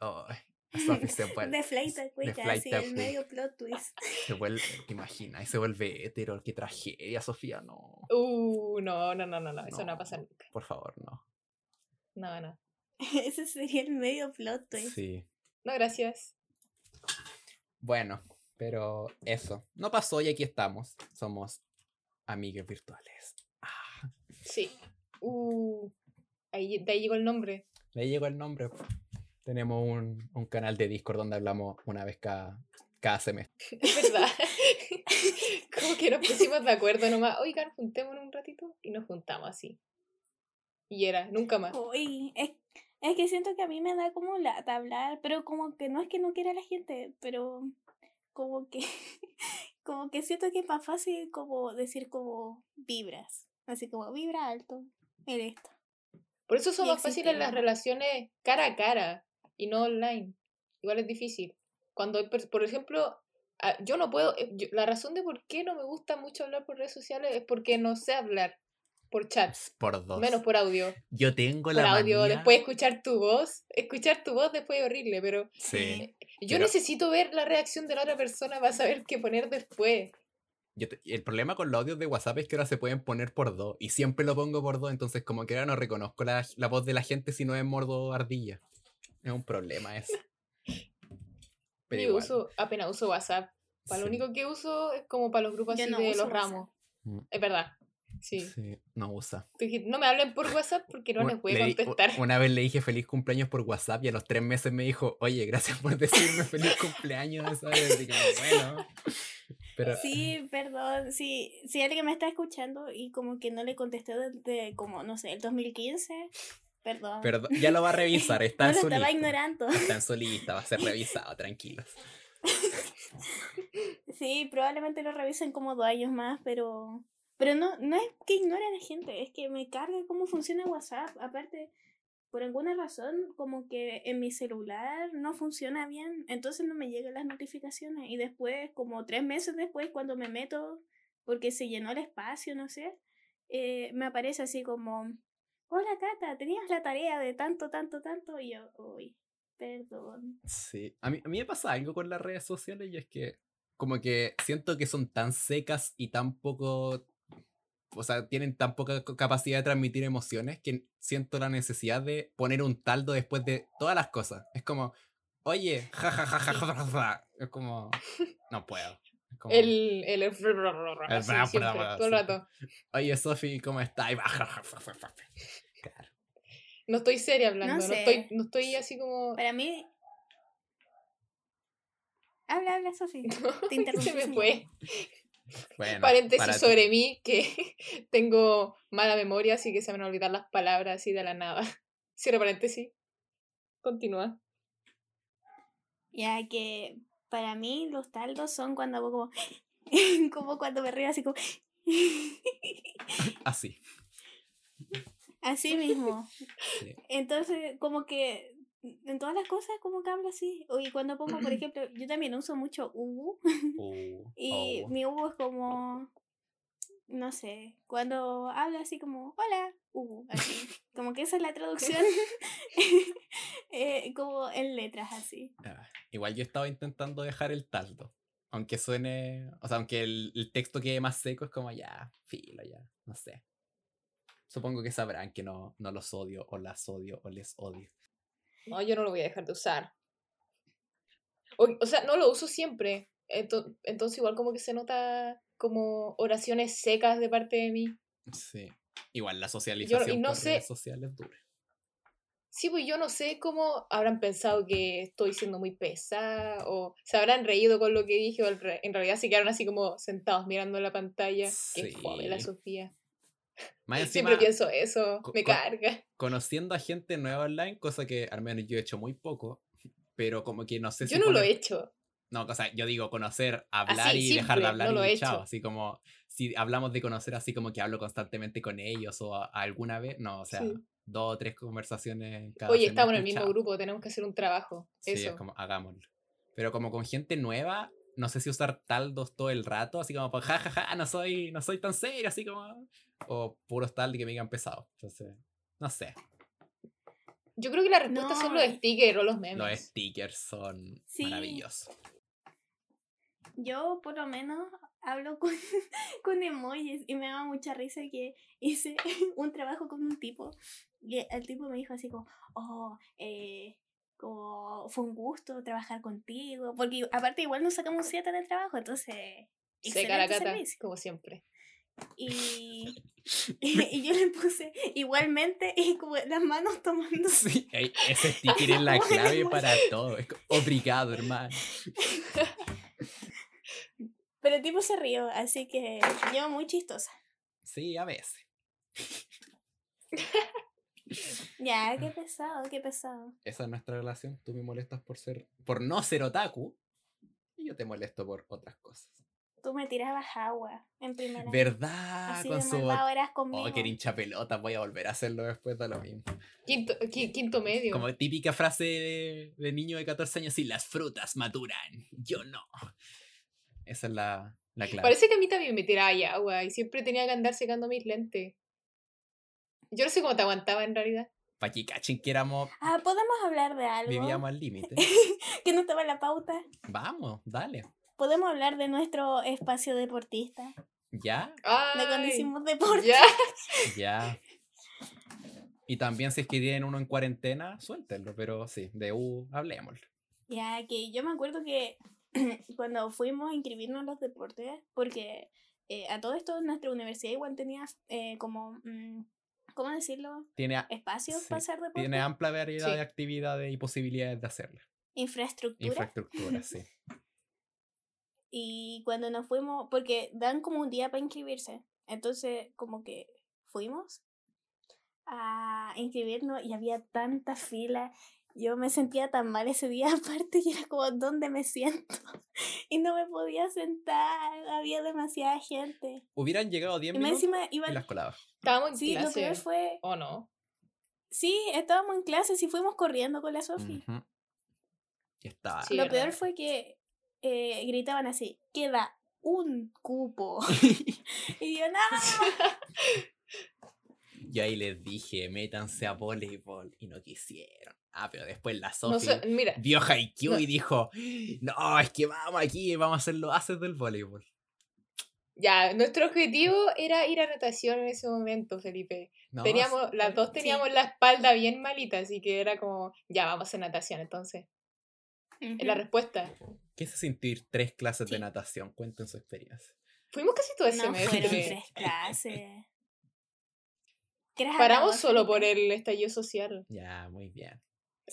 Ay, la Sofi se vuelve, *laughs* De flaita cuica, así, el medio plot twist. *laughs* se vuelve, te imaginas, y se vuelve hetero, qué tragedia, Sofía, no. uh, no, no, no, no, no, eso no va a pasar nunca. Por favor, no. No, no. *laughs* Ese sería el medio plot twist. Sí. No, gracias. Bueno, pero eso. No pasó y aquí estamos. Somos amigues virtuales. Ah, Sí. Uh, ahí, de ahí llegó el nombre. le llegó el nombre. Tenemos un, un canal de Discord donde hablamos una vez cada, cada semestre. *laughs* Es verdad. *laughs* Como que nos pusimos de acuerdo nomás. Oigan, juntémonos un ratito. Y nos juntamos así. Y era, nunca más. Uy, es, es que siento que a mí me da como lata hablar, pero como que no es que no quiera a la gente, pero como que *laughs* como que siento que es más fácil como decir como vibras, así como vibra alto, eres esto. Por eso son Y más fáciles las relaciones cara a cara y no online. Igual es difícil. Cuando, por ejemplo, ah, yo no puedo, eh, yo- la razón de por qué no me gusta mucho hablar por redes sociales es porque no sé hablar por chat, Por dos. menos por audio. Yo tengo Por la audio, manía- después escuchar tu voz, escuchar tu voz después es horrible, pero Sí. yo Pero- necesito ver la reacción de la otra persona para saber qué poner después. Yo te- el problema con los audios de WhatsApp es que ahora se pueden poner por dos. Y siempre lo pongo por dos. Entonces, como que ahora no reconozco la, la voz de la gente si no es mordo ardilla. Es un problema eso. *laughs* Pero Yo igual, uso, apenas uso WhatsApp. Para lo único que uso es como para los grupos Yo así no de los WhatsApp. ramos. Mm. Es verdad. Sí. sí, no usa. No me hablen por WhatsApp porque no les voy a contestar. *laughs* Una vez le dije feliz cumpleaños por WhatsApp y a los tres meses me dijo, oye, gracias por decirme feliz cumpleaños, ¿sabes? Y como, bueno. *laughs* Pero Sí, perdón, sí, si alguien me está escuchando y como que no le contesté desde como, no sé, el 2015, perdón. perdón, ya lo va a revisar, *laughs* está no en lo su estaba lista. ignorando. Está en su lista, va a ser revisado, tranquilos. Sí, probablemente lo revisen como dos años más, pero pero no, no es que ignore a la gente, es que me carga cómo funciona WhatsApp. Aparte, por alguna razón, como que en mi celular no funciona bien, entonces no me llegan las notificaciones. Y después, como tres meses después, cuando me meto, porque se llenó el espacio, no sé, eh, me aparece así como, hola Cata, tenías la tarea de tanto, tanto, tanto, y yo, uy, perdón. Sí, a mí, a mí me pasa algo con las redes sociales y es que como que siento que son tan secas y tan poco, o sea, tienen tan poca capacidad de transmitir emociones que siento la necesidad de poner un taldo después de todas las cosas. Es como, oye, ja, ja, ja, ja, ja, ja, ja. Es como, no puedo. Como, El, el, así, siempre, bra, todo el rato. Oye, Sofi, ¿cómo estás? Y va, ja, ja, ja, ja, ja. Claro. No estoy seria hablando, no, sé. estoy, no estoy así como... Para mí... Habla, habla, Sofi. *laughs* Te interrumpí. Se me fue. Bueno, Paréntesis ti- sobre mí, que *laughs* tengo mala memoria, así que se me van a olvidar las palabras así de la nada. *laughs* Cierro paréntesis. Continúa. Ya que para mí los taldos son cuando hago como... *laughs* como cuando me río así como... Así. Así mismo. Sí. Entonces, como que en todas las cosas como que hablo así. Y cuando pongo, por *clears throat* ejemplo, yo también uso mucho Ubu. Uh, *laughs* Y oh. mi Ubu es como, no sé, cuando habla así como, hola, Ubu, así. Como que esa es la traducción, *laughs* *laughs* eh, como en letras así. Ah, Igual yo estaba intentando dejar el taldo. Aunque suene. O sea, aunque el, el texto quede más seco, es como ya, filo, ya. No sé. Supongo que sabrán que no, no los odio, o las odio, o les odio. No, yo no lo voy a dejar de usar. O, o sea, no lo uso siempre. Ento- Entonces igual como que se nota como oraciones secas de parte de mí. Sí. Igual la socialización no por sé- redes sociales dura. Sí, pues yo no sé cómo habrán pensado que estoy siendo muy pesada o se habrán reído con lo que dije o en realidad se quedaron así como sentados mirando la pantalla. Qué fome la Sí. Sofía. Más encima, Siempre pienso eso, me co- carga. conociendo a gente nueva online, cosa que al menos yo he hecho muy poco, pero como que no sé si. Yo no lo he hecho. No, o sea, yo digo conocer, hablar Así, y dejar de hablar no lo y he chao. hecho. Así como, si hablamos de conocer así como que hablo constantemente con ellos o a- alguna vez, no, o sea, Sí. dos o tres conversaciones cada Oye, estamos en el mismo chao. grupo, tenemos que hacer un trabajo. Sí, eso. es como, hagámoslo. Pero como con gente nueva, no sé si usar taldos todo el rato, así como, pues, jajaja, no soy, no soy tan serio, así como, o puros tal de que me digan pesado. Entonces, no sé, Yo creo que la respuesta son los No. stickers o los memes. los stickers son Sí. maravillosos. Yo por lo menos hablo con, *laughs* con emojis y me daba mucha risa que hice *laughs* un trabajo con un tipo y el tipo me dijo así como, oh, eh, como fue un gusto trabajar contigo, porque aparte igual nos sacamos siete en el trabajo, entonces... Seca la cata, servicio. como siempre. Y, *laughs* y, yo le puse igualmente y como las manos tomando Sí, ese *laughs* sticker es la clave para todo. Es como, obrigado, hermano. *laughs* Pero el tipo se rió, así que yo muy chistosa. Sí, a veces. *laughs* Ya, qué pesado, qué pesado. Esa es nuestra relación. Tú me molestas por ser, por no ser otaku. Y yo te molesto por otras cosas. Tú me tirabas agua en primera. ¿Verdad? Así Con de su eras conmigo. Oh, que hincha pelota, voy a volver a hacerlo después de lo mismo. Quinto, qui- quinto medio. Como típica frase de, de niño de 14 años, sí, las frutas maduran, yo no. Esa es la, la clave. Parece que a mí también me tiraba agua y siempre tenía que andar secando mis lentes. Yo no sé cómo te aguantaba en realidad. Pa' que cachen que éramos, Ah, ¿podemos hablar de algo? vivíamos al límite. *laughs* que no estaba en la pauta. Vamos, dale. ¿Podemos hablar de nuestro espacio deportista? ¿Ya? De cuando hicimos deporte. Ya. *laughs* Ya. Y también si es que tienen uno en cuarentena, suéltenlo, pero sí, de U, hablemos. Ya, que yo me acuerdo que *clears throat* cuando fuimos a inscribirnos en los deportes, porque eh, a todo esto nuestra universidad igual tenía eh, como, mm, ¿cómo decirlo? Tiene, Espacios Sí, para hacer deporte. tiene amplia variedad Sí. de actividades y posibilidades de hacerlo. Infraestructura. Infraestructura, *laughs* sí. Y cuando nos fuimos, porque dan como un día para inscribirse, entonces como que fuimos a inscribirnos y había tanta fila. Yo me sentía tan mal ese día *laughs* aparte y era como, ¿dónde me siento? *laughs* Y no me podía sentar, había demasiada gente. Hubieran llegado 10 Y más minutos encima y iban... las colaba. Estábamos en Sí, lo clase. peor fue... ¿O no? Sí, estábamos en clases y fuimos corriendo con la Sofi. Ujú. Y estaba. Sí, Lo ¿verdad? peor fue que eh, gritaban así, queda un cupo. *laughs* y yo, no. Yo ahí les dije, métanse a voleibol. Y no quisieron. Ah, pero después la No Sofi sé, mira, vio Haikyuu no. y dijo: No, es que vamos aquí, vamos a hacer los haces del voleibol. ya, nuestro objetivo era ir a natación en ese momento, Felipe. No, teníamos, las dos Sí. teníamos la espalda bien malita, así que era como, ya, vamos a hacer natación entonces. Es la respuesta. ¿Qué es sentir tres clases de natación? Cuenten su experiencia. Fuimos casi todo el No semestre. fueron tres clases. *laughs* ¿Qué eras Paramos solo por el estallido social. Ya, muy bien.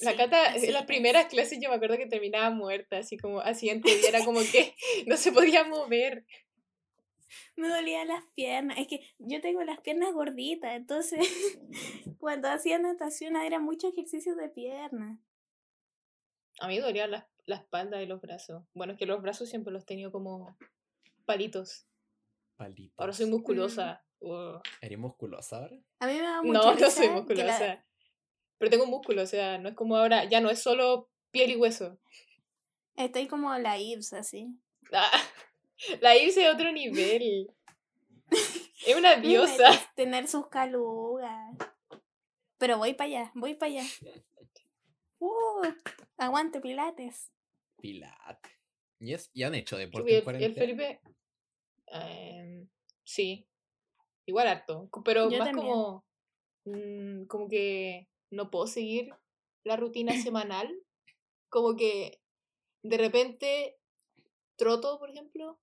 La Sí, Cata, en las es. primeras clases yo me acuerdo que terminaba muerta, así como al siguiente día era como que *laughs* no se podía mover. Me dolían las piernas. Es que yo tengo las piernas gorditas, entonces *laughs* cuando hacía natación era mucho ejercicio de piernas. A mí dolía la, la espalda y los brazos. Bueno, es que los brazos siempre los he tenido como palitos. Palitos. Ahora soy musculosa. Mm. ¿Eres musculosa ahora? A mí me da mucha No, no soy musculosa. Pero tengo músculo, o sea, no es como ahora, ya no es solo piel y hueso. Estoy como la Ives, así. Ah, *laughs* la irse a otro nivel. Es una *laughs* diosa. es Tener sus calugas. Pero voy para allá, voy para allá. *laughs* Uh, aguante pilates. Pilate. ¿Y, es, ¿Y han hecho deporte en el, el cuarentena? Felipe. em, sí. Igual harto. Pero Yo más también. como. mm, como que no puedo seguir la rutina *laughs* semanal. Como que de repente troto, por ejemplo.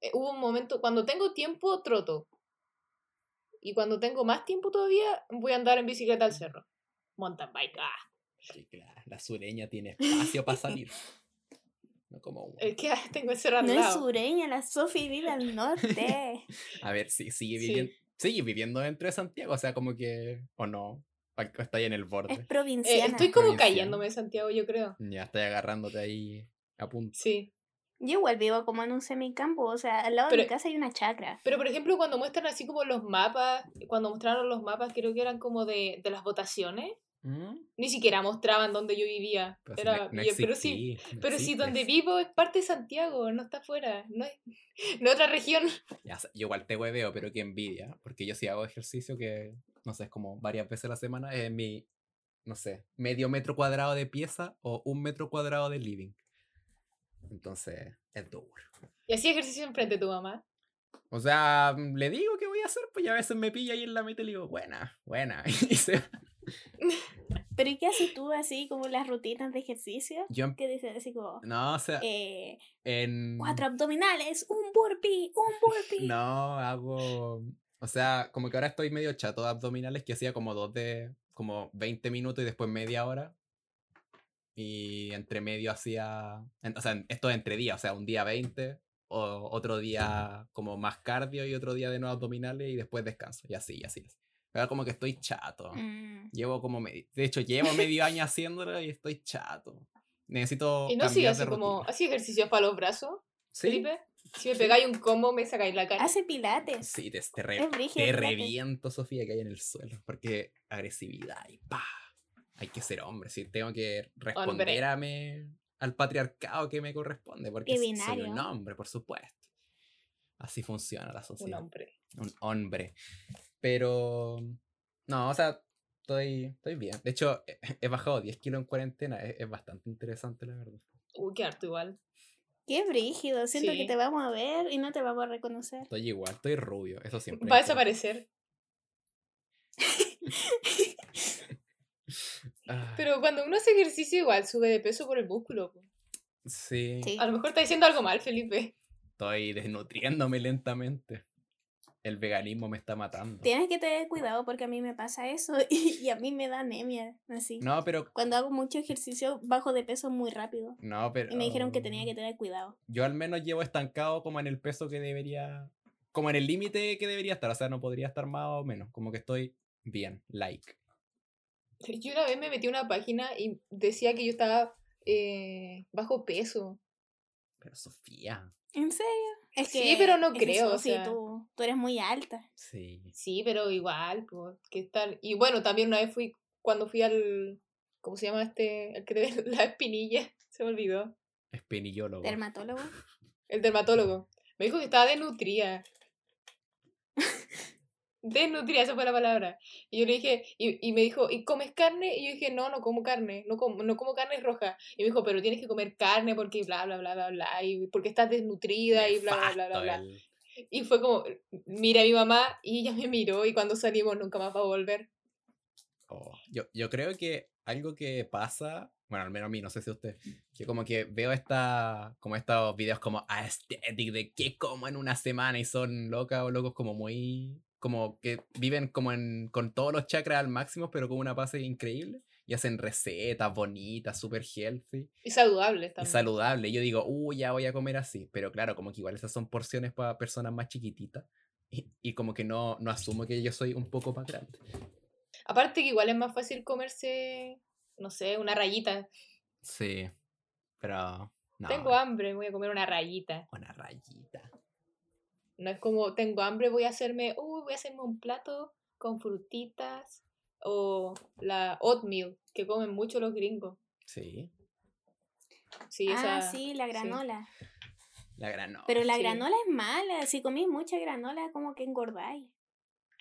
Eh, hubo un momento. Cuando tengo tiempo, troto. Y cuando tengo más tiempo todavía, voy a andar en bicicleta al cerro. Mountain bike. Ah. Sí, claro. La sureña tiene espacio para salir. *laughs* No como uno. Es que tengo el cerro al No es sureña, la Sofi vive al norte. *laughs* A ver, sí, sigue Sí. viviendo, sigue viviendo dentro de Santiago, o sea, como que. O no. Está ahí en el es borde. Eh, provinciana. estoy como Provinciana. cayéndome Santiago, yo creo. Ya estoy agarrándote ahí a punto. Sí. Yo igual vivo como en un semicampo, o sea, al lado de Pero- mi casa hay una chacra. Pero por ejemplo, cuando muestran así como los mapas, cuando mostraron los mapas, creo que eran como de, de las votaciones, ¿Mm? ni siquiera mostraban dónde yo vivía. Pero, Era, no- no pero sí, no pero sí, donde vivo es parte de Santiago, no está afuera, no es, *laughs* no es otra región. Ya, yo igual te hueveo, pero qué envidia. Porque yo sí hago ejercicio que, no sé, es como varias veces a la semana, es mi, no sé, medio metro cuadrado de pieza o un metro cuadrado de living. Entonces, es duro. Y así ejercicio enfrente de tu mamá. O sea, mm, le digo que voy a hacer, pues ya a veces me pilla ahí en la mitad y le digo, buena, buena. *laughs* Y se. *laughs* Pero ¿y qué haces tú así como las rutinas de ejercicio? Yo, em- Que dices así como no, o sea, eh, en... cuatro abdominales, un burpee, un *laughs* burpee. No, hago. O sea, como que ahora estoy medio chato de abdominales que hacía como dos de. como 20 minutos y después media hora. Y entre medio hacía. en- o sea, esto es entre días, o sea, un día 20, o otro día como más cardio y otro día de nuevo abdominales y después descanso. Y así, y así. Ahora como que estoy chato. Mm. Llevo como. medio- De hecho, llevo medio año haciéndolo y estoy chato. Necesito. Y no sigue así como, así ejercicios para los brazos, Sí. Felipe. Si me pegáis un combo, me sacáis la cara. Hace pilates. Sí, te, te, re- te reviento, Sofía, que hay en el suelo. Porque agresividad y pa. Hay que ser hombre, sí, tengo que responder a me- al patriarcado que me corresponde. Porque soy un hombre, por supuesto. Así funciona la Un sociedad. hombre. Un hombre. Pero. No, o sea, estoy, estoy bien. De hecho, he, he bajado 10 kilos en cuarentena. Es, es bastante interesante, la verdad. Uy, qué harto igual. Qué brígido. Siento Sí. que te vamos a ver y no te vamos a reconocer. Estoy igual, estoy rubio. Eso siempre. Va a desaparecer. Ah, Pero cuando uno hace ejercicio igual sube de peso por el músculo. sí. Sí. A lo mejor está diciendo algo mal, Felipe. Estoy desnutriéndome lentamente. El veganismo me está matando. Tienes que tener cuidado porque a mí me pasa eso *laughs* y, y a mí me da anemia. Así. No, pero. Cuando hago mucho ejercicio, bajo de peso muy rápido. No, pero. Y me dijeron que tenía que tener cuidado. Yo al menos llevo estancado como en el peso que debería. Como en el límite que debería estar. O sea, no podría estar más o menos. Como que estoy bien. Like. Yo una vez me metí a una página y decía que yo estaba eh, bajo peso. Pero Sofía. ¿En serio? Es Sí, que, pero no que, creo, o Sofi, sea. tú, tú eres muy alta. Sí. Sí, pero igual, pues, ¿qué tal? Y bueno, también una vez fui cuando fui al. ¿Cómo se llama este? El que te ve *laughs* la espinilla. Se me olvidó. Espinillólogo. Dermatólogo. *laughs* El dermatólogo. Me dijo que estaba desnutrida. *laughs* desnutrida, esa fue la palabra. Y yo le dije, y, y, me dijo, ¿y comes carne? Y yo dije, no, no como carne, no como, no como carne roja. Y me dijo, pero tienes que comer carne porque bla, bla, bla, bla, bla, y porque estás desnutrida y bla, bla, bla, bla, bla. El- Y fue como, mira a mi mamá y ella me miró y cuando salimos nunca más va a volver. Oh, Yo, yo creo que algo que pasa, bueno, al menos a mí, no sé si a usted, que como que veo esta, como estos videos como aesthetic de qué como en una semana y son locas o locos como muy, como que viven como en, con todos los chakras al máximo, pero con una base increíble y hacen recetas bonitas, super healthy Y saludable y también. Y yo digo, uy, ya voy a comer así, pero claro, como que igual esas son porciones para personas más chiquititas. Y, y como que no, no asumo que yo soy un poco más grande. Aparte que igual es más fácil comerse, no sé, una rayita. Sí, pero no. Tengo hambre, voy a comer una rayita. Una rayita. No es como, tengo hambre, voy a hacerme, uy, voy a hacerme un plato con frutitas o la oatmeal, que comen mucho los gringos. Sí, Sí, ah, esa, sí, la granola. la granola. Pero la sí. granola es mala. Si comís mucha granola, como que engordáis.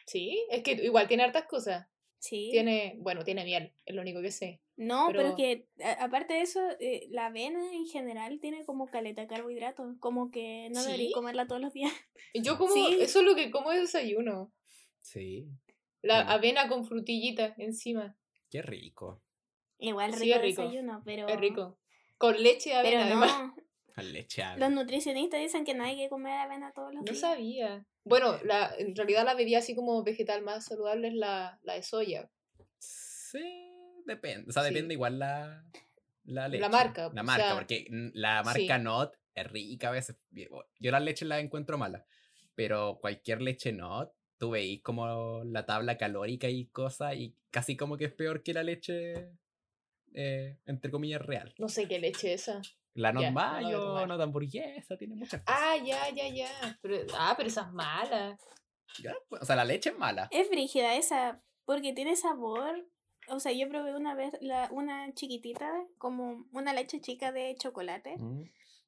Sí, es que igual tiene hartas cosas. Sí. Tiene, bueno, tiene miel, es lo único que sé. No, pero, pero- que a- aparte de eso, eh, la avena en general tiene como caleta de carbohidratos. Como que no ¿Sí? deberías comerla todos los días. Yo *laughs* como, Sí. eso es lo que como de desayuno. Sí, La avena con frutillita encima. qué rico. Igual rico, Sí, es rico. desayuno, pero... Es rico. Con leche de Pero avena, no, además. *laughs* Al lecheable. los nutricionistas dicen que no hay que comer avena todos los No días. sabía. Bueno, la, en realidad la bebida así como vegetal más saludable es la, la de soya. Sí, depende. O sea, Sí. depende igual la, la leche. La marca, La o marca, sea, porque mm, la sí. marca Not es rica a veces. Yo las leches las encuentro malas. Pero cualquier leche Not, tú veis como la tabla calórica y cosas, y casi como que es peor que la leche, eh, entre comillas, real. No sé qué leche es esa. La Not Ya, no Mayo, tomar. Not hamburguesa, tiene muchas cosas. Ah, ya, ya, ya. Pero, ah, pero esa es mala. Ya, pues, O sea, la leche es mala. Es frígida esa, porque tiene sabor. O sea, yo probé una vez la, una chiquitita, como una leche chica de chocolate. Mm,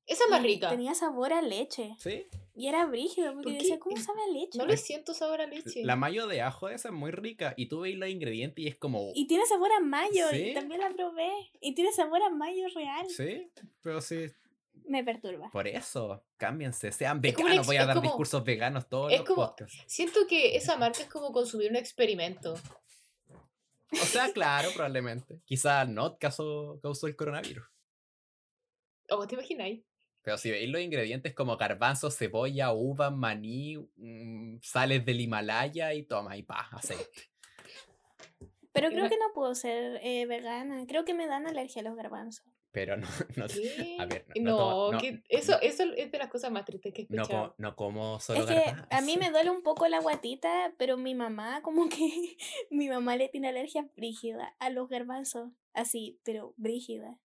Esa es más rica. Tenía sabor a leche. Sí. Y era brígido, porque ¿Por decía, ¿cómo sabe a leche? No le siento sabor a leche. La mayo de ajo esa es muy rica. Y tú veis los ingredientes y es como. Y tiene sabor a mayo, ¿Sí? y también la probé. Y tiene sabor a mayo real. Sí, pero sí. Me perturba. Por eso, cámbiense, sean veganos. Voy a dar como- discursos veganos todos es los como- podcasts. Siento que esa marca es como consumir un experimento. O sea, claro, probablemente. Quizá no causó, causó el coronavirus. ¿O te imagináis? Pero si veis los ingredientes como garbanzo, cebolla, uva, maní, mm, sales del Himalaya y toma y pa, aceite. Pero creo que no puedo ser eh, vegana. Creo que me dan alergia a los garbanzos. Pero *laughs* no, no, ¿Qué? a ver, no, no, no no, que eso, eso es de las cosas más tristes que he no, escuchado. co- no como solo Es que a mí garbanzo. me duele un poco la guatita, pero mi mamá, como que *laughs* mi mamá le tiene alergia brígida a los garbanzos. Así, pero brígida.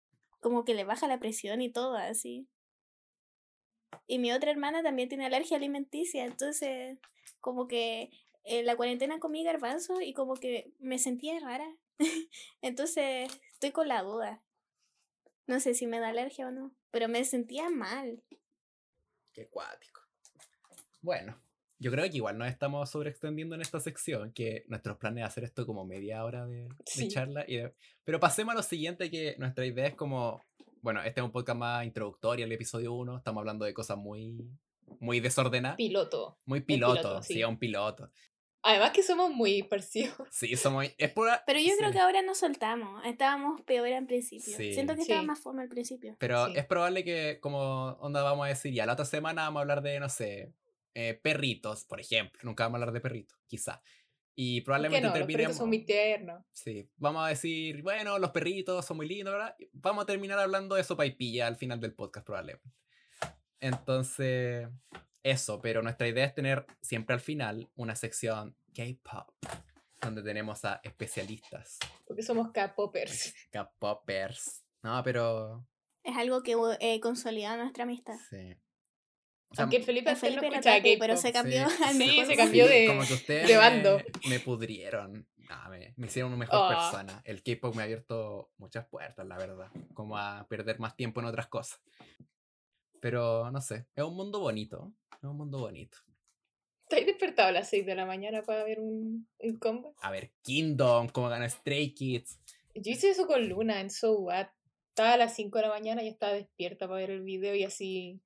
Como que le baja la presión y todo, así. Y mi otra hermana también tiene alergia alimenticia, entonces, como que en la cuarentena comí garbanzos y como que me sentía rara. *laughs* entonces, estoy con la duda. No sé si me da alergia o no, pero me sentía mal. Qué cuático. Bueno, yo creo que igual nos estamos sobreextendiendo en esta sección, que nuestros planes es hacer esto como media hora de, charla. Y de- Pero pasemos a lo siguiente, que nuestra idea es como, bueno, este es un podcast más introductorio, el episodio 1, estamos hablando de cosas muy, muy desordenadas, Piloto. muy piloto, piloto, sí, sí. a un piloto. Además que somos muy parecidos. *laughs* Sí, somos, es pura... Pero yo creo sí. que ahora nos soltamos. Estábamos peor al principio. Sí. Siento que Sí. estaba más forma al principio. Pero Sí. es probable que, como onda vamos a decir, ya la otra semana vamos a hablar de, no sé, eh, perritos, por ejemplo. Nunca vamos a hablar de perritos, quizá. Y ¿Por qué probablemente no? Los terminemos... perritos son muy tiernos. Sí, vamos a decir, bueno, los perritos son muy lindos, ¿verdad? Vamos a terminar hablando de sopa y pilla al final del podcast, probablemente. Entonces, eso, pero nuestra idea es tener siempre al final una sección K-pop, donde tenemos a especialistas, Porque somos K-popers. *laughs* K-popers. No, pero. Es algo que eh, consolida nuestra amistad. Sí. O sea, Aunque el Felipe El antes no Felipe era otaku, pero se cambió Sí, *laughs* al sí, se cambió de- como que *laughs* ustedes de bando. Me, pudrieron. Me, me hicieron una mejor Oh. persona. El K-pop me ha abierto muchas puertas, la verdad. Como a perder más tiempo en otras cosas. Pero no sé, es un mundo bonito. Es un mundo bonito. ¿Estáis despertado a las 6 de la mañana para ver un, un comeback? A ver, Kingdom, cómo gana Stray Kids. Yo hice eso con Luna en So What. Estaba a las 5 de la mañana y estaba despierta para ver el video y así.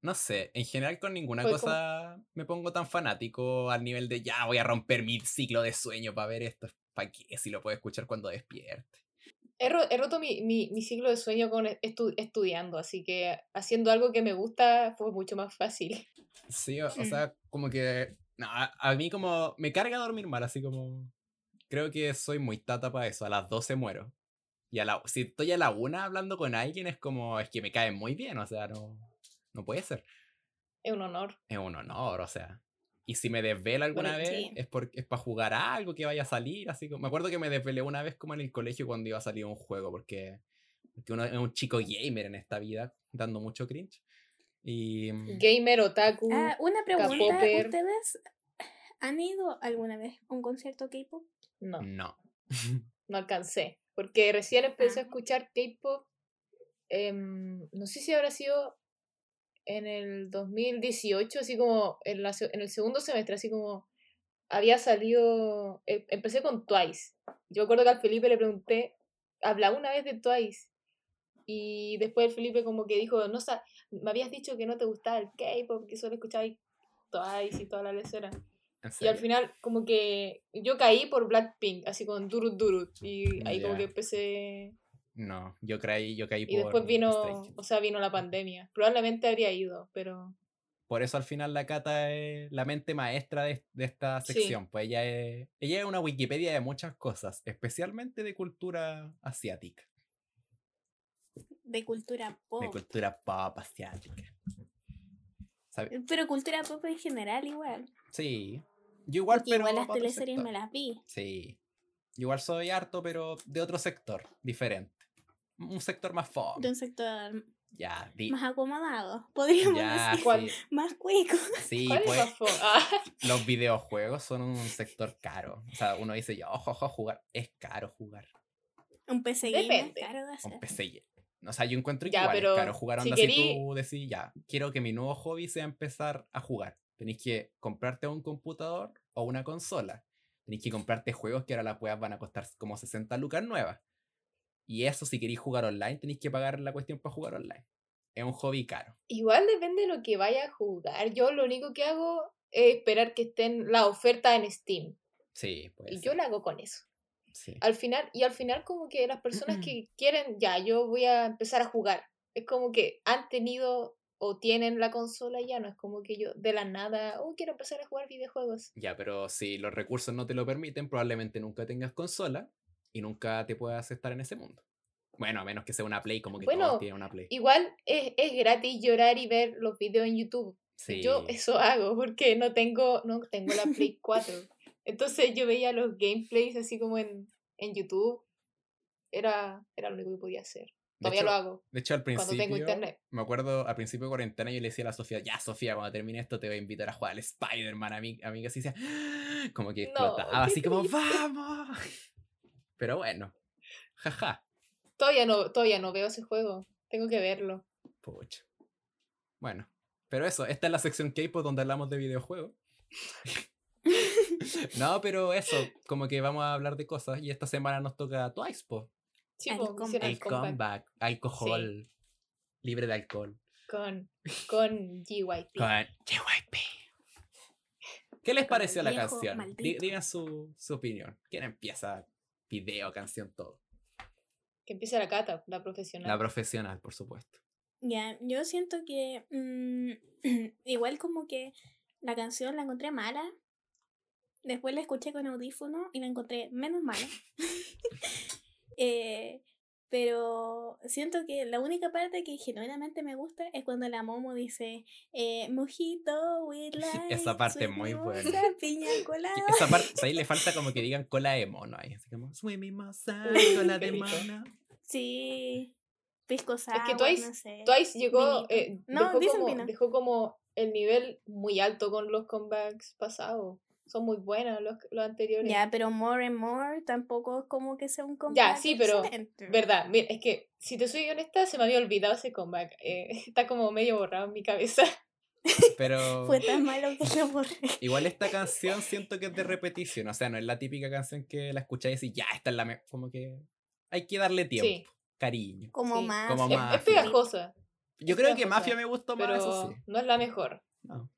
No sé, en general con ninguna Fue como- cosa me pongo tan fanático al nivel de ya voy a romper mi ciclo de sueño para ver esto. ¿Para qué? Si lo puedo escuchar cuando despierte. He, ro- he roto mi, mi, mi ciclo de sueño con estu- estudiando, así que haciendo algo que me gusta fue mucho más fácil. Sí, o, o Mm. sea, como que. No, a, a mí como. Me carga dormir mal, así como. Creo que soy muy tata para eso. A las 12 muero. Y a la, si estoy a la una hablando con alguien, es como. Es que me cae muy bien, o sea, no. No puede ser. Es un honor. Es un honor, o sea. Y si me desvelo alguna Bueno, vez, sí. es, por, es para jugar a algo que vaya a salir. Así como. Me acuerdo que me desvelé una vez como en el colegio cuando iba a salir un juego, porque. Porque uno es un chico gamer en esta vida, dando mucho cringe. Y. mm, Gamer, otaku. Ah, una pregunta. K-popper. ¿Ustedes han ido alguna vez a un concierto K-pop? No, No. *laughs* no alcancé. Porque recién empecé a Ah. escuchar K-pop. em, no sé si habrá sido en el 2018, así como en, la en el segundo semestre, así como había salido. em- empecé con Twice. Yo recuerdo que al Felipe le pregunté, hablaba una vez de Twice. Y después el Felipe como que dijo, no me habías dicho que no te gustaba el K-pop, que solo escuchabas Twice y toda la lecera. Y al final, como que yo caí por Blackpink, así con Durut Durut. Y ahí como Ya. que empecé. No, yo caí, yo caí Y por después Stray vino, o sea, vino la pandemia. Probablemente habría ido, pero. Por eso al final la Cata es la mente maestra de, de esta Sí. sección. Pues ella es, ella es una Wikipedia de muchas cosas, especialmente de cultura asiática, De cultura pop. de cultura pop asiática. ¿Sabe? Pero cultura pop en general igual. Sí. Yo igual, Porque pero igual las teleseries me las vi. Sí. Yo igual soy harto, pero de otro sector, diferente. Un sector más fome. De un sector Ya, di- más acomodado. Podríamos ya, decir. ¿Cuál? sí. Más cuico. Sí, ¿Cuál pues. es más fo- Ah, *laughs* los videojuegos son un sector caro. O sea, uno dice, ya, ojo, ojo, jugar. Es caro jugar. Un PC es Depende. caro de Un hacer. PC. ya- O sea, yo encuentro Ya, igual pero es caro jugar. si Onda, si, querí- tú decís, ya, quiero que mi nuevo hobby sea empezar a jugar. Tenéis que comprarte un computador o una consola. Tenéis que comprarte juegos que ahora las weas van a costar como 60 lucas nuevas. Y eso, si queréis jugar online, tenéis que pagar la cuestión para jugar online. Es un hobby caro. Igual depende de lo que vaya a jugar. Yo lo único que hago es esperar que estén la oferta en Steam. Sí, pues. Y yo la hago con eso. Sí. Al final, y al final como que las personas *clears throat* que quieren, ya, yo voy a empezar a jugar. Es como que han tenido o tienen la consola ya, no es como que yo de la nada, oh, quiero empezar a jugar videojuegos. Ya, pero si los recursos no te lo permiten, probablemente nunca tengas consola y nunca te puedas estar en ese mundo. Bueno, a menos que sea una Play, como que Bueno, todos tienen una Play. Igual es, es gratis llorar y ver los videos en YouTube. Sí. Yo eso hago porque no tengo, no tengo la Play *laughs* 4. Entonces yo veía los gameplays así como en, en YouTube. Era, era lo único que podía hacer. Todavía hecho- lo hago De hecho, al cuando principio, tengo internet. me acuerdo, al principio de cuarentena yo le decía a la Sofía, ya Sofía, cuando termine esto te voy a invitar a jugar al Spider-Man, amiga, amiga, así decía, *gasps* como que No, explotaba, así como. *laughs* ¡vamos! Pero bueno, jaja, Todavía no, todavía no veo ese juego. Tengo que verlo. pucha. Bueno, pero eso, esta es la sección K-pop donde hablamos de videojuegos. *laughs* no, pero eso, como que vamos a hablar de cosas y esta semana nos toca Twice, po. Sí, El hicieron El el comeback comeback, alcohol, libre de alcohol. con, con GYP. Con JYP. ¿Qué les Con pareció la canción? Digan su, su opinión. ¿Quién empieza? Video, canción, todo. Que empiece la cata, la profesional. La profesional, por supuesto. Ya, yo siento que mm, *clears throat* igual como que la canción la encontré mala. Después la escuché con audífono y la encontré menos mala. *laughs* Eh, pero siento que la única parte que genuinamente me gusta es cuando la Momo dice eh, Mojito, with *laughs* light, *laughs* Esa parte es sweet muy buena. Piña colada. Esa parte, ahí le *laughs* falta como que digan cola de mono ahí. Así como, soy mimosa, cola de mono. Sí, pisco que sour, Twice- no sé. Twice llegó, eh, No, dejó, dicen como, dejó como el nivel muy alto con los comebacks pasados. Son muy buenos los, los anteriores. Ya, pero More and More tampoco es como que sea un comeback. Ya, sí, pero-. Verdad, mira, es que si te soy honesta, se me había olvidado ese comeback. eh, *laughs* está como medio borrado en mi cabeza. *laughs* Pero Fue tan malo que lo borré. igual esta canción siento que es de repetición. O sea, no es la típica canción que la escucháis y ya, esta es la me Como que hay que darle tiempo, Sí, cariño. Como Sí. más. Como es, pegajosa, Yo Es creo que Mafia me gustó más, pero eso sí. no es la mejor. No.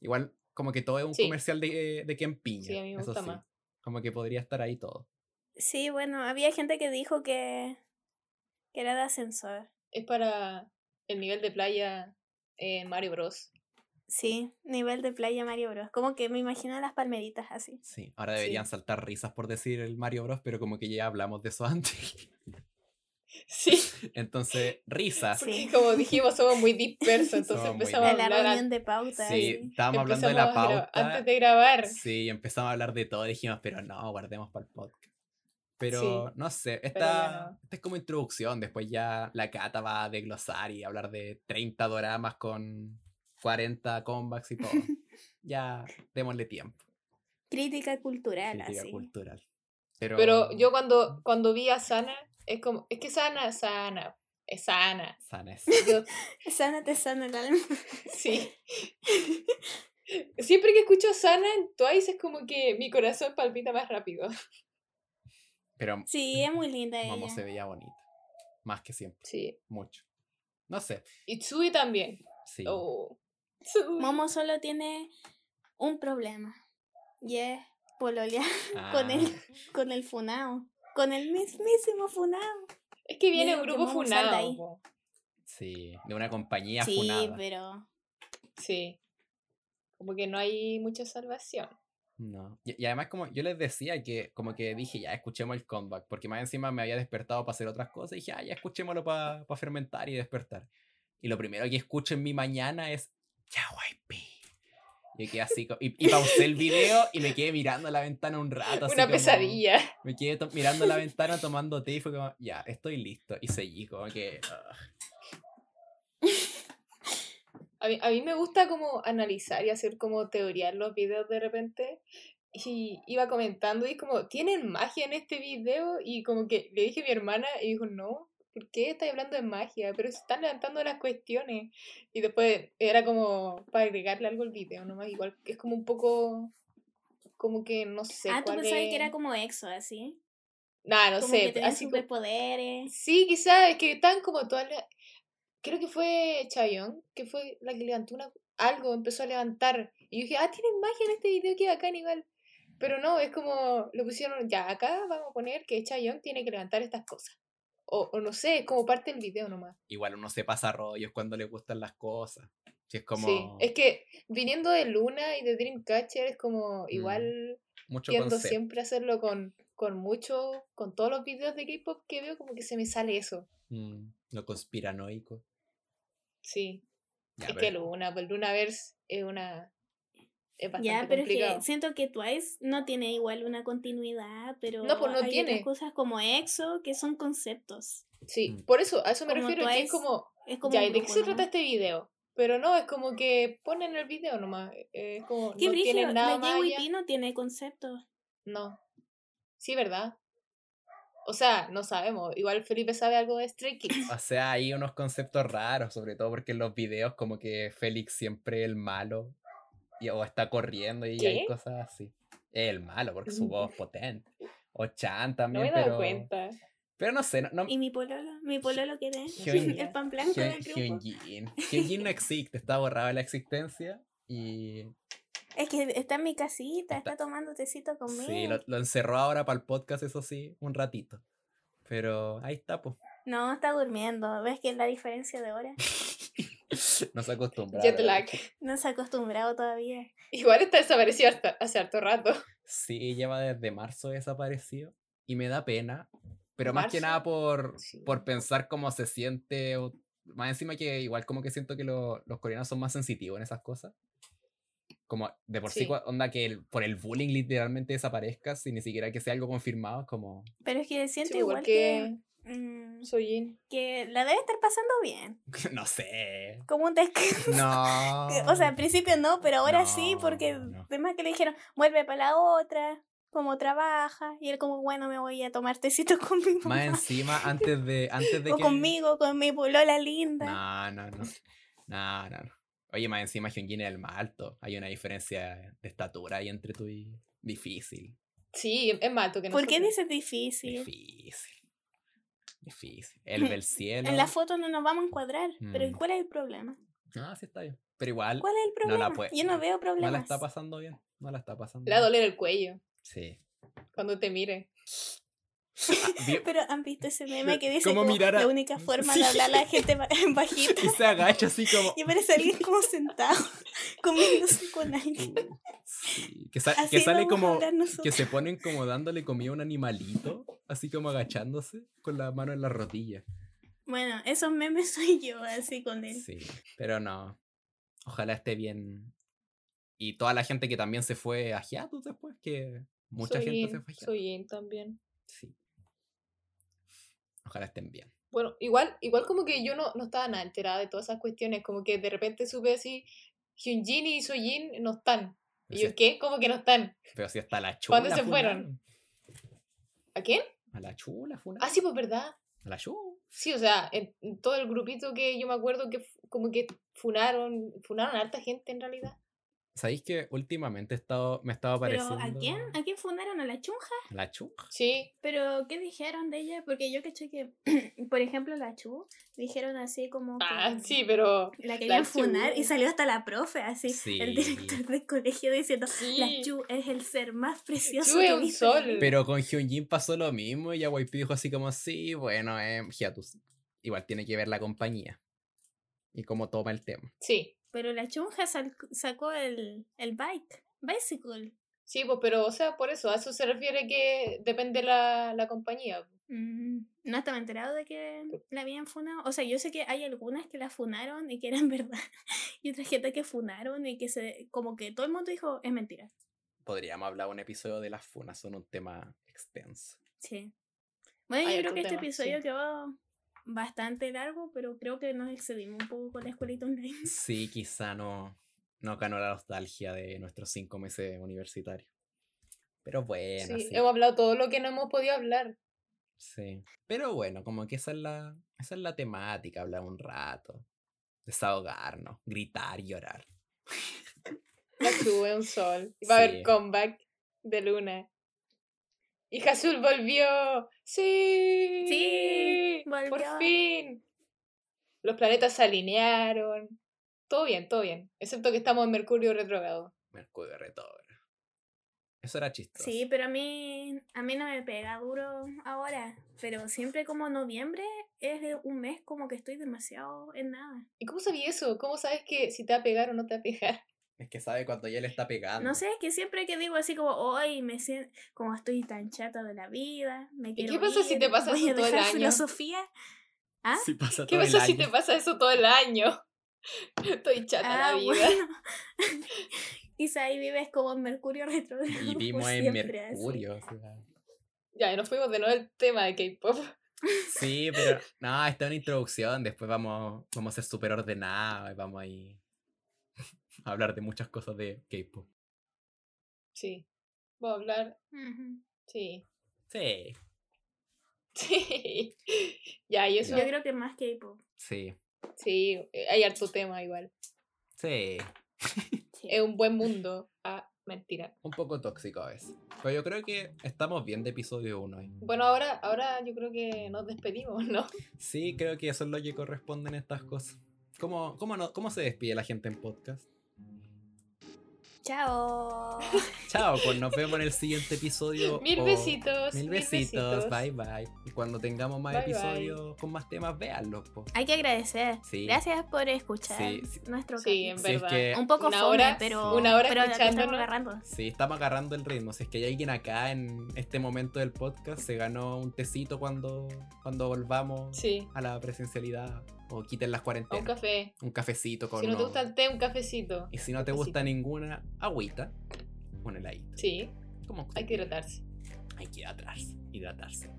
Igual, como que todo es un Sí. comercial de, de Ken Piña. Sí, a mí me gusta sí. más. Como que podría estar ahí todo. Sí, bueno, había gente que dijo que, que era de ascensor. Es para el nivel de playa en Mario Bros. Sí, nivel de playa Mario Bros. Como que me imagino las palmeritas así. Sí. Ahora deberían Sí. saltar risas por decir el Mario Bros, pero como que ya hablamos de eso *laughs* antes. Sí, *laughs* Entonces, risas. Sí. porque como *laughs* dijimos, somos muy dispersos, entonces Somos muy empezamos a De la hablar reunión de pauta. Sí, estábamos hablando de la empezamos pauta. antes de grabar. Sí, empezamos a hablar de todo. Dijimos, pero no, guardemos para el podcast. Pero Sí, no sé, esta, ya no. esta es como introducción. Después ya la Cata va a desglosar y hablar de 30 doramas con 40 comebacks y todo. *laughs* ya démosle tiempo. Crítica cultural, Crítica así. cultural. Pero, Pero yo cuando, cuando vi a Sana, es como, es que Sana, Sana, es Sana. Sana es. Yo, *laughs* Sana te sana el alma. sí. Siempre que escucho Sana en Twice es como que mi corazón palpita más rápido. Pero Sí, es muy linda ella. Momo se veía bonita. Más que siempre. Sí. Mucho. No sé. Y Tsui también. Sí. Oh. Tsui. Momo solo tiene un problema. Y es pololear con el, Ah, con el funao. Con el mismísimo funao. Es que viene un grupo funado. sí. De una compañía Sí, funada. pero. Sí. Como que no hay mucha salvación. No. Y, y además, como yo les decía, que como que dije, ya escuchemos el comeback, porque más encima me había despertado para hacer otras cosas, y dije, ah, ya escuchémoslo para fermentar y despertar. Y lo primero que escucho en mi mañana es, ya, Y quedé así, y, y pausé el video y me quedé mirando la ventana un rato. así Una como- pesadilla. Me quedé mirando la ventana tomando té y fue como, ya, estoy listo. Y seguí, como que. *laughs* A mí, a mí me gusta como analizar y hacer como teoría en los videos de repente. Y iba comentando y como, ¿tienen magia en este video? Y como que le dije a mi hermana y dijo, no, ¿por qué estás hablando de magia? Pero se están levantando las cuestiones. Y después era como para agregarle algo al video nomás. Igual es como un poco, como que no sé. ah, tú pensabas es- que era como exo, así. Nah, no como sé. que así como- superpoderes. Sí, quizás, es que están como todas las... Creo que fue Chayon, que fue la que levantó una... algo, empezó a levantar. Y yo dije, ah, tienen magia en este video, que bacán igual. Pero no, es como, lo pusieron, ya, acá vamos a poner que Chayon tiene que levantar estas cosas. O, o no sé, es como parte del video nomás. Igual uno se pasa rollos cuando le gustan las cosas. Si es como. Sí, es que viniendo de Luna y de Dreamcatcher es como, igual mucho tiendo siempre a hacerlo con, con mucho, con todos los videos de K-pop que veo, como que se me sale eso. Mm, lo conspiranoico. Sí. Ya, es pero- que Luna, pues Lunaverse es una. Es bastante Ya, pero es que siento que Twice no tiene igual una continuidad, pero No, pues no hay tiene. otras cosas como EXO que son conceptos. Sí, Mm. por eso, a eso me Como refiero, que es como. Es como Ya, un ¿y de qué se trata este video? Pero no, es como que ponen el video nomás. eh, Es como. Qué no tienen nada la. JYP no tiene conceptos. No. Sí, ¿verdad? O sea, no sabemos. Igual Felipe sabe algo de Stray Kids. O sea, hay unos conceptos raros, sobre todo porque en los videos como que Félix siempre es el malo. Y, o está corriendo y hay ¿Qué? cosas así. Es el malo porque su voz es potente. O Chan No también, me he dado pero... cuenta. Pero no sé, no... no Y mi pololo, mi pololo quiere Hyun- *laughs* el pan blanco Hyun- del grupo. Hyunjin. Hyunjin no existe, está borrado de la existencia. Y Es que está en mi casita, Está- está tomando tecito conmigo. sí, lo, lo encerró ahora para el podcast, eso sí, un ratito. Pero ahí está, pues. No, está durmiendo. ¿Ves que es la diferencia de hora? *laughs* *laughs* No se acostumbra. Jet lag. No se ha acostumbrado todavía. Igual está desaparecido hasta, hace harto rato. Sí, lleva desde marzo desaparecido. Y me da pena. Pero más que ¿Marzo? nada por, Sí. por pensar cómo se siente. o- más encima que igual como que siento que lo- los coreanos son más sensitivos en esas cosas. Como de por sí, Sí. onda que el- por el bullying literalmente desaparezca sin ni siquiera que sea algo confirmado. Como, Pero es que siento Sí, igual que... mm, Soyin. que la debe estar pasando bien. *laughs* no sé. Como un descanso. No. *laughs* O sea, al principio no, pero ahora sí, porque no. además que le dijeron, vuelve para la otra, como trabaja, y él como, bueno, me voy a tomar tecito *laughs* con mi mamá. Más encima, antes de, antes de o que. conmigo, con mi polola linda. No, no, no. No, no, no. Oye, más encima Hyunjin es el más alto. Hay una diferencia de estatura ahí entre tú y. Difícil. Sí, es más alto que ¿Por qué nosotros. dices difícil? Difícil. Difícil. El del cielo. En la foto no nos vamos a encuadrar, pero ¿y Mm. ¿cuál es el problema? Ah, sí está bien. Pero igual ¿Cuál es el No problema? la puede- Yo no veo no problemas. la está pasando bien. No la está pasando Le va a doler el cuello Sí. cuando te mire. Ah, *laughs* Pero han visto ese meme que dice ¿Cómo como mirar a- la única *laughs* forma Sí. de hablar a la gente en bajita *laughs* y se agacha así como. y parece alguien como sentado comiéndose con alguien. Uh, sí, Que, sa- Así que sale como. Que se ponen como dándole comida a un animalito. Así como agachándose. Con la mano en la rodilla. Bueno, esos memes soy yo, así con él. Sí. Pero no. Ojalá esté bien. Y toda la gente que también se fue a Hiatus después. Que mucha gente se Soyin, fue a Hiatus. Soyin también. Sí. Ojalá estén bien. Bueno, igual, igual como que yo no, no estaba nada enterada de todas esas cuestiones, como que de repente supe así, Hyunjin y Soyin no están. Y Pero yo, si, ¿qué? ¿Cómo que no están? pero si hasta la chula. ¿Cuándo se fueron? ¿A quién? A la chula, fue Ah, sí, pues verdad. A la chula. Sí, o sea, en, en todo el grupito que yo me acuerdo que como que funaron, funaron a harta gente en realidad. ¿Sabéis que últimamente he estado, me estaba Pero apareciendo. ¿a quién? ¿A quién fundaron a la chunja? La chula. Sí, Pero ¿qué dijeron de ella? Porque yo caché que, *clears throat* por ejemplo, la Chu dijeron así como que ah, sí, pero la querían funar y salió hasta la profe, así, Sí. el director del colegio diciendo, la. Chu es el ser más precioso Chu es un sol. vida". Pero con Hyunjin pasó lo mismo y YP dijo así como, sí, bueno, eh, Hiatus. Igual tiene que ver la compañía. Y cómo toma el tema. sí, Pero la chunja sacó el, el bike, bicycle. sí, pues, pero, o sea, por eso, a eso se refiere que depende la, la compañía. Mm, no estaba enterado de que la habían funado. O sea, yo sé que hay algunas que la funaron y que eran *laughs* verdad. Y otras gente que funaron y que se. Como que todo el mundo dijo, es mentira. Podríamos hablar un episodio de las funas, son un tema extenso. Sí. Bueno, Hay yo creo que este episodio sí. quedó bastante largo, pero creo que nos excedimos un poco con la escuelita online. *laughs* Sí, quizá no, no ganó la nostalgia de nuestros cinco meses universitarios. Pero bueno, sí, sí. hemos hablado todo lo que no hemos podido hablar. Sí. Pero bueno, como que esa es la, esa es la temática, hablar un rato. Desahogarnos, gritar, llorar. La es un sol. Va a Sí. haber comeback de Luna. Y Azul volvió. Sí. Sí, Por volvió. fin. Los planetas se alinearon. Todo bien, todo bien. Excepto que estamos en Mercurio retrógrado. Mercurio retrógrado. Eso era chistoso. Sí, pero a mí, a mí no me pega duro ahora. Pero siempre como noviembre es de un mes como que estoy demasiado en nada. ¿Y cómo sabías eso? ¿Cómo sabes que si te va a pegar o no te va a pegar? Es que sabe cuando ya le está pegando. No sé, es que siempre que digo así como, hoy me siento, como estoy tan chata de la vida, me quiero qué pasa si te pasa voy eso todo el año? filosofía. ¿Ah? Si pasa ¿Qué el pasa si te pasa eso todo el año? *laughs* Estoy chata Ah, la vida. bueno. *laughs* Quizá ahí vives como en Mercurio retrógrado. Y por vimos en siempre, así. Mercurio. o sea. Ya, y nos fuimos de nuevo al tema de K-pop. Sí, pero no, esta es una introducción. Después vamos, vamos a ser súper ordenados y vamos a ir a hablar de muchas cosas de K-pop. Sí. Voy a hablar. Sí. Sí, *laughs* Sí. Ya, y eso. Yo creo que más K-pop. sí, Sí, eh, hay harto tema igual. sí. *laughs* Sí. Es un buen mundo. Ah, mentira. Un poco tóxico a veces. Pero yo creo que estamos bien de episodio 1. Bueno, ahora, ahora yo creo que nos despedimos, ¿no? *laughs* Sí, creo que eso es lo que corresponden estas cosas. ¿Cómo, cómo, no, ¿Cómo se despide la gente en podcast? Chao. *laughs* Chao, pues nos vemos en el siguiente episodio. *laughs* Mil o- besitos. Mil besitos, bye bye. Y cuando tengamos más Bye, bye. episodios con más temas, véanlos. po. Hay que agradecer. Sí. Gracias por escuchar Sí, sí. nuestro Sí, en capítulo. Si es verdad. que- Un poco Una fome, hora- pero, una hora pero estamos agarrando. Sí, estamos agarrando el ritmo. Si es que hay alguien acá en este momento del podcast, se ganó un tecito cuando, cuando volvamos Sí. a la presencialidad o quiten las O un cuarentenas. café. Un cafecito con Si no te gusta el té, un cafecito. Y si no te gusta ninguna, agüita, un heladito. Sí, Como hay que hidratarse. Hay que hidratarse. hidratarse.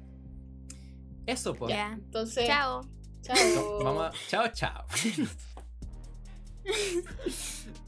Eso, pues. Ya. Entonces, Chao. chao. Vamos a... Chao, chao. *laughs*